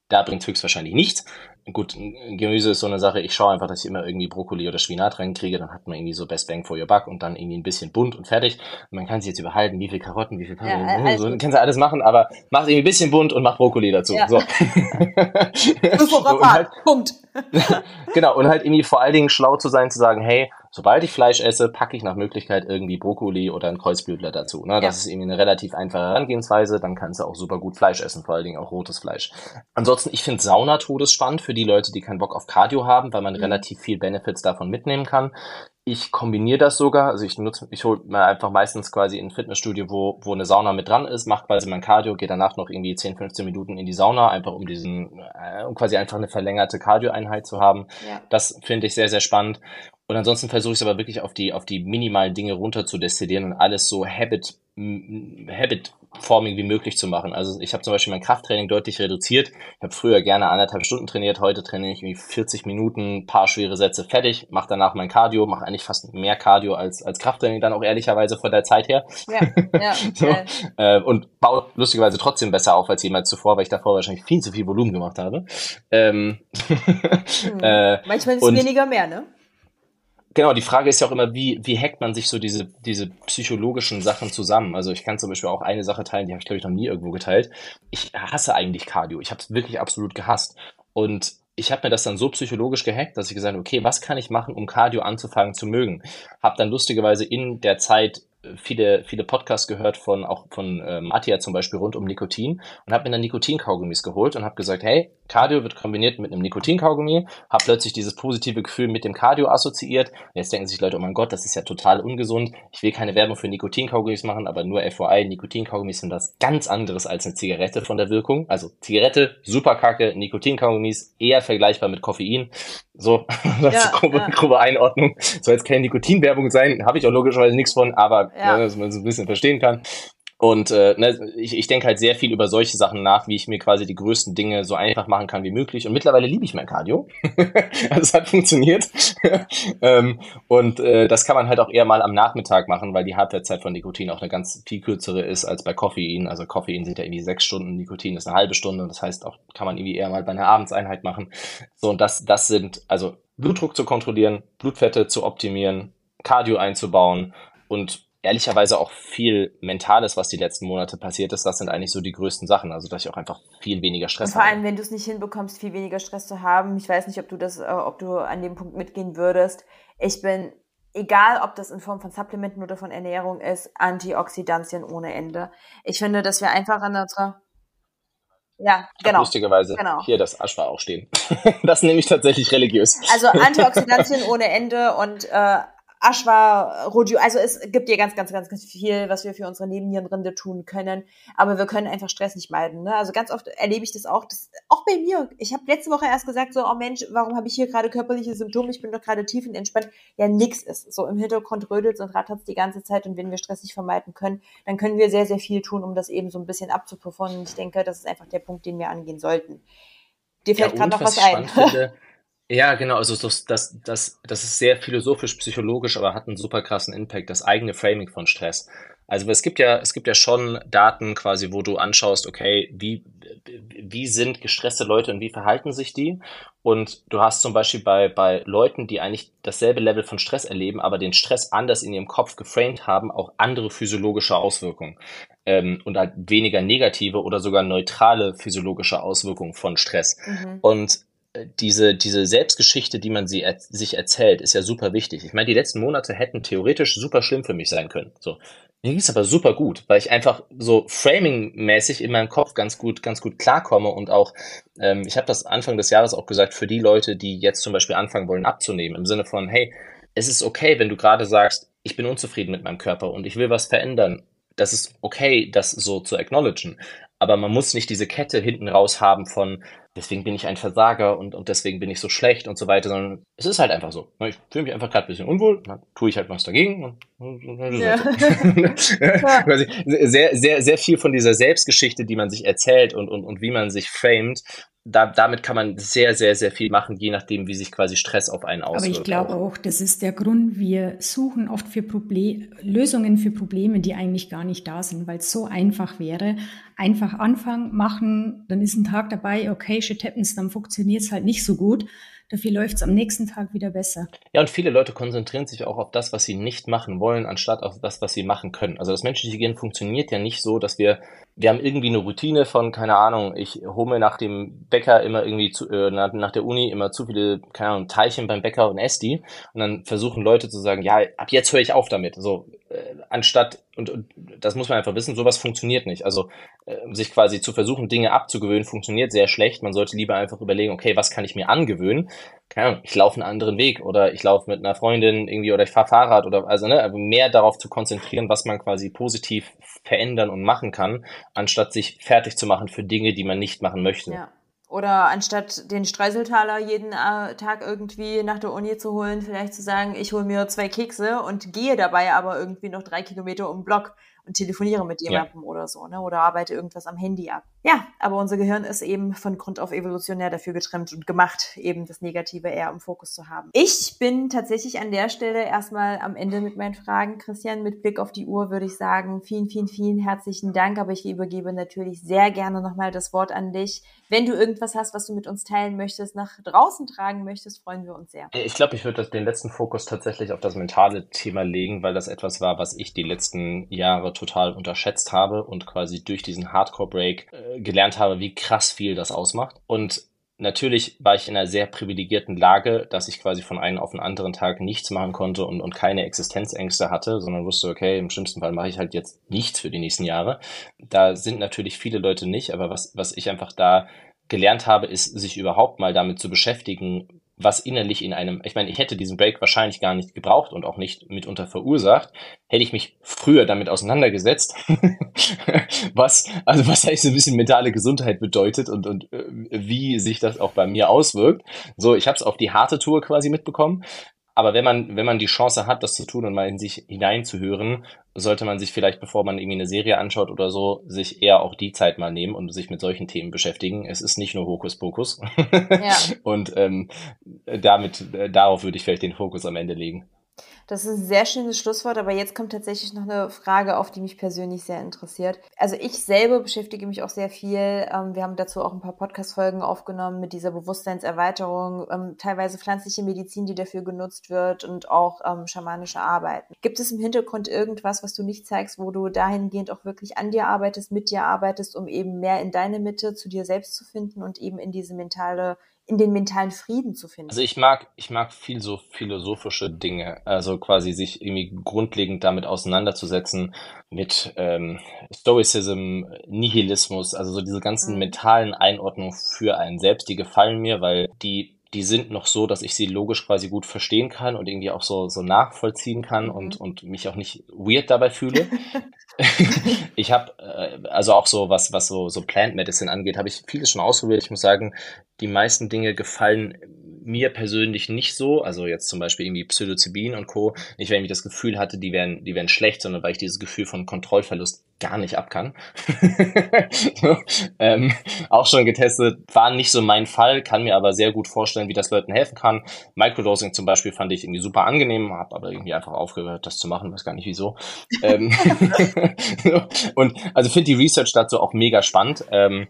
da bringt es höchstwahrscheinlich nichts. Gut, Gemüse ist so eine Sache, ich schaue einfach, dass ich immer irgendwie Brokkoli oder Spinat reinkriege, dann hat man irgendwie so Best Bang for your Buck und dann irgendwie ein bisschen bunt und fertig. Und man kann sich jetzt überhalten, wie viel Karotten, wie viel Karotten, ja, also, so, kannst du alles machen, aber mach irgendwie ein bisschen bunt und mach Brokkoli dazu. Ja. So. so halt, Punkt. genau, und halt irgendwie vor allen Dingen schlau zu sein, zu sagen, hey, sobald ich Fleisch esse, packe ich nach Möglichkeit irgendwie Brokkoli oder ein Kreuzblütler dazu. Ne? Das ja. ist irgendwie eine relativ einfache Herangehensweise. Dann kannst du auch super gut Fleisch essen, vor allen Dingen auch rotes Fleisch. Ansonsten, ich finde Sauna todesspannend für die Leute, die keinen Bock auf Cardio haben, weil man mhm. relativ viel Benefits davon mitnehmen kann. Ich kombiniere das sogar, also ich nutze, ich hole mir einfach meistens quasi ein Fitnessstudio, wo, wo eine Sauna mit dran ist, mache quasi mein Cardio, gehe danach noch irgendwie 10, 15 Minuten in die Sauna, einfach um diesen, äh, um quasi einfach eine verlängerte Cardio-Einheit zu haben. Ja. Das finde ich sehr, sehr spannend. Und ansonsten versuche ich es aber wirklich auf die, auf die minimalen Dinge runter zu destillieren und alles so Habit, Habit Forming wie möglich zu machen. Also ich habe zum Beispiel mein Krafttraining deutlich reduziert. Ich habe früher gerne anderthalb Stunden trainiert, heute trainiere ich irgendwie 40 Minuten, paar schwere Sätze fertig, mache danach mein Cardio, mache eigentlich fast mehr Cardio als, als Krafttraining dann auch ehrlicherweise von der Zeit her. Ja, ja. so, äh, und baut lustigerweise trotzdem besser auf als jemals zuvor, weil ich davor wahrscheinlich viel zu viel Volumen gemacht habe. Ähm, hm. äh, Manchmal ist es weniger mehr, ne? Genau, die Frage ist ja auch immer, wie, wie hackt man sich so diese, diese psychologischen Sachen zusammen? Also ich kann zum Beispiel auch eine Sache teilen, die habe ich, glaube ich, noch nie irgendwo geteilt. Ich hasse eigentlich Cardio. Ich habe es wirklich absolut gehasst. Und ich habe mir das dann so psychologisch gehackt, dass ich gesagt habe, okay, was kann ich machen, um Cardio anzufangen zu mögen? Habe dann lustigerweise in der Zeit viele, viele Podcasts gehört von auch von äh, Matia zum Beispiel rund um Nikotin und habe mir dann Nikotin-Kaugummis geholt und habe gesagt, hey, Cardio wird kombiniert mit einem Nikotin-Kaugummi, habe plötzlich dieses positive Gefühl mit dem Cardio assoziiert. Jetzt denken sich Leute, oh mein Gott, das ist ja total ungesund. Ich will keine Werbung für Nikotin-Kaugummis machen, aber nur FYI, Nikotin-Kaugummis sind was ganz anderes als eine Zigarette von der Wirkung. Also Zigarette, super kacke, Nikotin-Kaugummis eher vergleichbar mit Koffein. So, das ja, ist grobe, ja. grobe Einordnung. Soll jetzt keine Nikotin-Werbung sein, habe ich auch logischerweise nichts von, aber ja. ne, dass man so ein bisschen verstehen kann. Und äh, ne, ich, ich denke halt sehr viel über solche Sachen nach, wie ich mir quasi die größten Dinge so einfach machen kann wie möglich. Und mittlerweile liebe ich mein Cardio. also es hat funktioniert. ähm, und äh, das kann man halt auch eher mal am Nachmittag machen, weil die Halbwertszeit von Nikotin auch eine ganz viel kürzere ist als bei Koffein. Also Koffein sind ja irgendwie sechs Stunden, Nikotin ist eine halbe Stunde. Das heißt auch, kann man irgendwie eher mal bei einer Abendseinheit machen. So, und das, das sind, also Blutdruck zu kontrollieren, Blutfette zu optimieren, Cardio einzubauen und ehrlicherweise auch viel Mentales, was die letzten Monate passiert ist. Das sind eigentlich so die größten Sachen. Also, dass ich auch einfach viel weniger Stress habe. Vor allem, wenn du es nicht hinbekommst, viel weniger Stress zu haben. Ich weiß nicht, ob du das, äh, ob du an dem Punkt mitgehen würdest. Ich bin, egal ob das in Form von Supplementen oder von Ernährung ist, Antioxidantien ohne Ende. Ich finde, dass wir einfach an unserer ja, genau. lustigerweise genau. hier das Aschwa auch stehen. das nehme ich tatsächlich religiös. Also Antioxidantien ohne Ende und äh, Ashwa, Rodio, also es gibt ja ganz, ganz, ganz, ganz viel, was wir für unsere Nebennierenrinde tun können, aber wir können einfach Stress nicht meiden. Ne? Also ganz oft erlebe ich das auch, das, auch bei mir. Ich habe letzte Woche erst gesagt, so, oh Mensch, warum habe ich hier gerade körperliche Symptome? Ich bin doch gerade tief und entspannt. Ja, nix ist. So im Hintergrund rödelt und rattert die ganze Zeit und wenn wir Stress nicht vermeiden können, dann können wir sehr, sehr viel tun, um das eben so ein bisschen abzuperformen. Und ich denke, das ist einfach der Punkt, den wir angehen sollten. Dir fällt ja, gerade noch was, was ein. Finde, Ja, genau, also das, das, das, das ist sehr philosophisch, psychologisch, aber hat einen super krassen Impact, das eigene Framing von Stress. Also es gibt ja, es gibt ja schon Daten quasi, wo du anschaust, okay, wie, wie sind gestresste Leute und wie verhalten sich die? Und du hast zum Beispiel bei, bei Leuten, die eigentlich dasselbe Level von Stress erleben, aber den Stress anders in ihrem Kopf geframed haben, auch andere physiologische Auswirkungen. Ähm, und halt weniger negative oder sogar neutrale physiologische Auswirkungen von Stress. Mhm. Und diese, diese Selbstgeschichte, die man sie er, sich erzählt, ist ja super wichtig. Ich meine, die letzten Monate hätten theoretisch super schlimm für mich sein können. So. Mir ging es aber super gut, weil ich einfach so framing-mäßig in meinem Kopf ganz gut, ganz gut klarkomme und auch, ähm, ich habe das Anfang des Jahres auch gesagt, für die Leute, die jetzt zum Beispiel anfangen wollen abzunehmen, im Sinne von, hey, es ist okay, wenn du gerade sagst, ich bin unzufrieden mit meinem Körper und ich will was verändern das ist okay, das so zu acknowledgen. aber man muss nicht diese Kette hinten raus haben von, deswegen bin ich ein Versager und, und deswegen bin ich so schlecht und so weiter, sondern es ist halt einfach so. Ich fühle mich einfach gerade ein bisschen unwohl, dann tue ich halt was dagegen. Und, ja. sehr, sehr, sehr viel von dieser Selbstgeschichte, die man sich erzählt und, und, und wie man sich framet, da, damit kann man sehr, sehr, sehr viel machen, je nachdem, wie sich quasi Stress auf einen auswirkt. Aber ich glaube auch, das ist der Grund, wir suchen oft für Problem, Lösungen für Probleme, die eigentlich gar nicht da sind, weil es so einfach wäre. Einfach anfangen, machen, dann ist ein Tag dabei, okay, shit happens, dann funktioniert es halt nicht so gut. Dafür läuft es am nächsten Tag wieder besser. Ja, und viele Leute konzentrieren sich auch auf das, was sie nicht machen wollen, anstatt auf das, was sie machen können. Also das menschliche Gehirn funktioniert ja nicht so, dass wir wir haben irgendwie eine Routine von, keine Ahnung, ich hole mir nach dem Bäcker immer irgendwie zu, äh, nach, nach, der Uni immer zu viele, keine Ahnung, Teilchen beim Bäcker und esse die. Und dann versuchen Leute zu sagen, ja, ab jetzt höre ich auf damit. So, äh, anstatt, und, und das muss man einfach wissen, sowas funktioniert nicht. Also äh, sich quasi zu versuchen, Dinge abzugewöhnen, funktioniert sehr schlecht. Man sollte lieber einfach überlegen, okay, was kann ich mir angewöhnen? Keine Ahnung, ich laufe einen anderen Weg oder ich laufe mit einer Freundin irgendwie oder ich fahre Fahrrad oder also ne, also mehr darauf zu konzentrieren, was man quasi positiv verändern und machen kann, anstatt sich fertig zu machen für Dinge, die man nicht machen möchte. Ja. Oder anstatt den Streuseltaler jeden äh, Tag irgendwie nach der Uni zu holen, vielleicht zu sagen, ich hole mir zwei Kekse und gehe dabei aber irgendwie noch drei Kilometer um den Block und telefoniere mit jemandem ja. oder so, ne? Oder arbeite irgendwas am Handy ab. Ja, aber unser Gehirn ist eben von Grund auf evolutionär dafür getrimmt und gemacht, eben das Negative eher im Fokus zu haben. Ich bin tatsächlich an der Stelle erstmal am Ende mit meinen Fragen. Christian, mit Blick auf die Uhr würde ich sagen, vielen, vielen, vielen herzlichen Dank, aber ich übergebe natürlich sehr gerne nochmal das Wort an dich. Wenn du irgendwas hast, was du mit uns teilen möchtest, nach draußen tragen möchtest, freuen wir uns sehr. Ich glaube, ich würde den letzten Fokus tatsächlich auf das mentale Thema legen, weil das etwas war, was ich die letzten Jahre total unterschätzt habe und quasi durch diesen Hardcore-Break äh, gelernt habe, wie krass viel das ausmacht. Und natürlich war ich in einer sehr privilegierten Lage, dass ich quasi von einem auf den anderen Tag nichts machen konnte und, und keine Existenzängste hatte, sondern wusste, okay, im schlimmsten Fall mache ich halt jetzt nichts für die nächsten Jahre. Da sind natürlich viele Leute nicht, aber was, was ich einfach da gelernt habe, ist, sich überhaupt mal damit zu beschäftigen, was innerlich in einem, ich meine, ich hätte diesen Break wahrscheinlich gar nicht gebraucht und auch nicht mitunter verursacht, hätte ich mich früher damit auseinandergesetzt, was, also was heißt ein bisschen mentale Gesundheit bedeutet und, und äh, wie sich das auch bei mir auswirkt. So, ich habe es auf die harte Tour quasi mitbekommen, aber wenn man, wenn man die Chance hat, das zu tun und mal in sich hineinzuhören, sollte man sich vielleicht, bevor man irgendwie eine Serie anschaut oder so, sich eher auch die Zeit mal nehmen und sich mit solchen Themen beschäftigen. Es ist nicht nur Hokuspokus. Ja. und ähm, damit, äh, darauf würde ich vielleicht den Fokus am Ende legen. Das ist ein sehr schönes Schlusswort, aber jetzt kommt tatsächlich noch eine Frage, auf die mich persönlich sehr interessiert. Also ich selber beschäftige mich auch sehr viel. Ähm, wir haben dazu auch ein paar Podcast-Folgen aufgenommen mit dieser Bewusstseinserweiterung, ähm, teilweise pflanzliche Medizin, die dafür genutzt wird und auch ähm, schamanische Arbeiten. Gibt es im Hintergrund irgendwas, was du nicht zeigst, wo du dahingehend auch wirklich an dir arbeitest, mit dir arbeitest, um eben mehr in deine Mitte zu dir selbst zu finden und eben in diese mentale in den mentalen Frieden zu finden. Also ich mag, ich mag viel so philosophische Dinge, also quasi sich irgendwie grundlegend damit auseinanderzusetzen mit ähm, Stoicism, Nihilismus, also so diese ganzen mhm. mentalen Einordnungen für einen selbst, die gefallen mir, weil die die sind noch so, dass ich sie logisch quasi gut verstehen kann und irgendwie auch so, so nachvollziehen kann mhm. und, und mich auch nicht weird dabei fühle. ich habe, äh, also auch so, was, was so, so Plant Medicine angeht, habe ich vieles schon ausprobiert. Ich muss sagen, die meisten Dinge gefallen mir persönlich nicht so, also jetzt zum Beispiel irgendwie Psilocybin und Co., nicht weil ich das Gefühl hatte, die wären, die wären schlecht, sondern weil ich dieses Gefühl von Kontrollverlust gar nicht ab kann. ähm, auch schon getestet, war nicht so mein Fall, kann mir aber sehr gut vorstellen, wie das Leuten helfen kann. Microdosing zum Beispiel fand ich irgendwie super angenehm, habe aber irgendwie einfach aufgehört, das zu machen, weiß gar nicht wieso. ähm, und also finde die Research dazu auch mega spannend. Ähm,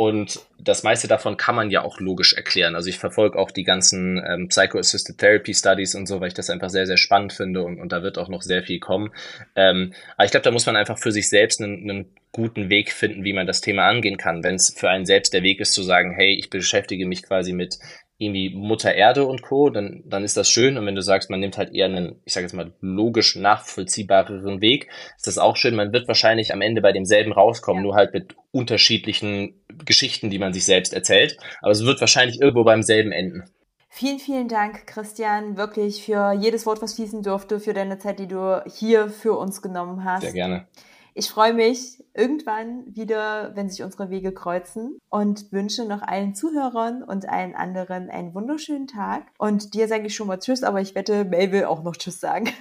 und das meiste davon kann man ja auch logisch erklären. Also ich verfolge auch die ganzen ähm, Psycho-Assisted Therapy Studies und so, weil ich das einfach sehr, sehr spannend finde und, und da wird auch noch sehr viel kommen. Ähm, aber ich glaube, da muss man einfach für sich selbst einen, einen guten Weg finden, wie man das Thema angehen kann. Wenn es für einen selbst der Weg ist zu sagen, hey, ich beschäftige mich quasi mit irgendwie Mutter Erde und Co., dann, dann ist das schön. Und wenn du sagst, man nimmt halt eher einen, ich sage jetzt mal, logisch nachvollziehbareren Weg, ist das auch schön. Man wird wahrscheinlich am Ende bei demselben rauskommen, ja. nur halt mit unterschiedlichen Geschichten, die man sich selbst erzählt. Aber es wird wahrscheinlich irgendwo beim selben enden. Vielen, vielen Dank, Christian, wirklich für jedes Wort, was fließen durfte, für deine Zeit, die du hier für uns genommen hast. Sehr gerne. Ich freue mich irgendwann wieder, wenn sich unsere Wege kreuzen und wünsche noch allen Zuhörern und allen anderen einen wunderschönen Tag. Und dir sage ich schon mal Tschüss, aber ich wette, Mel will auch noch Tschüss sagen.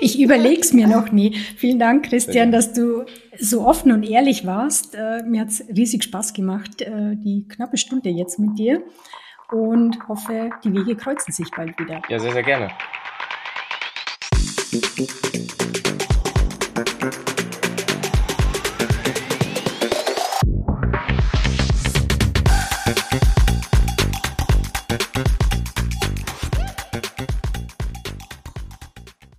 Ich überlege es mir noch nie. Vielen Dank, Christian, dass du so offen und ehrlich warst. Äh, mir hat es riesig Spaß gemacht, äh, die knappe Stunde jetzt mit dir. Und hoffe, die Wege kreuzen sich bald wieder. Ja, sehr, sehr gerne. thank you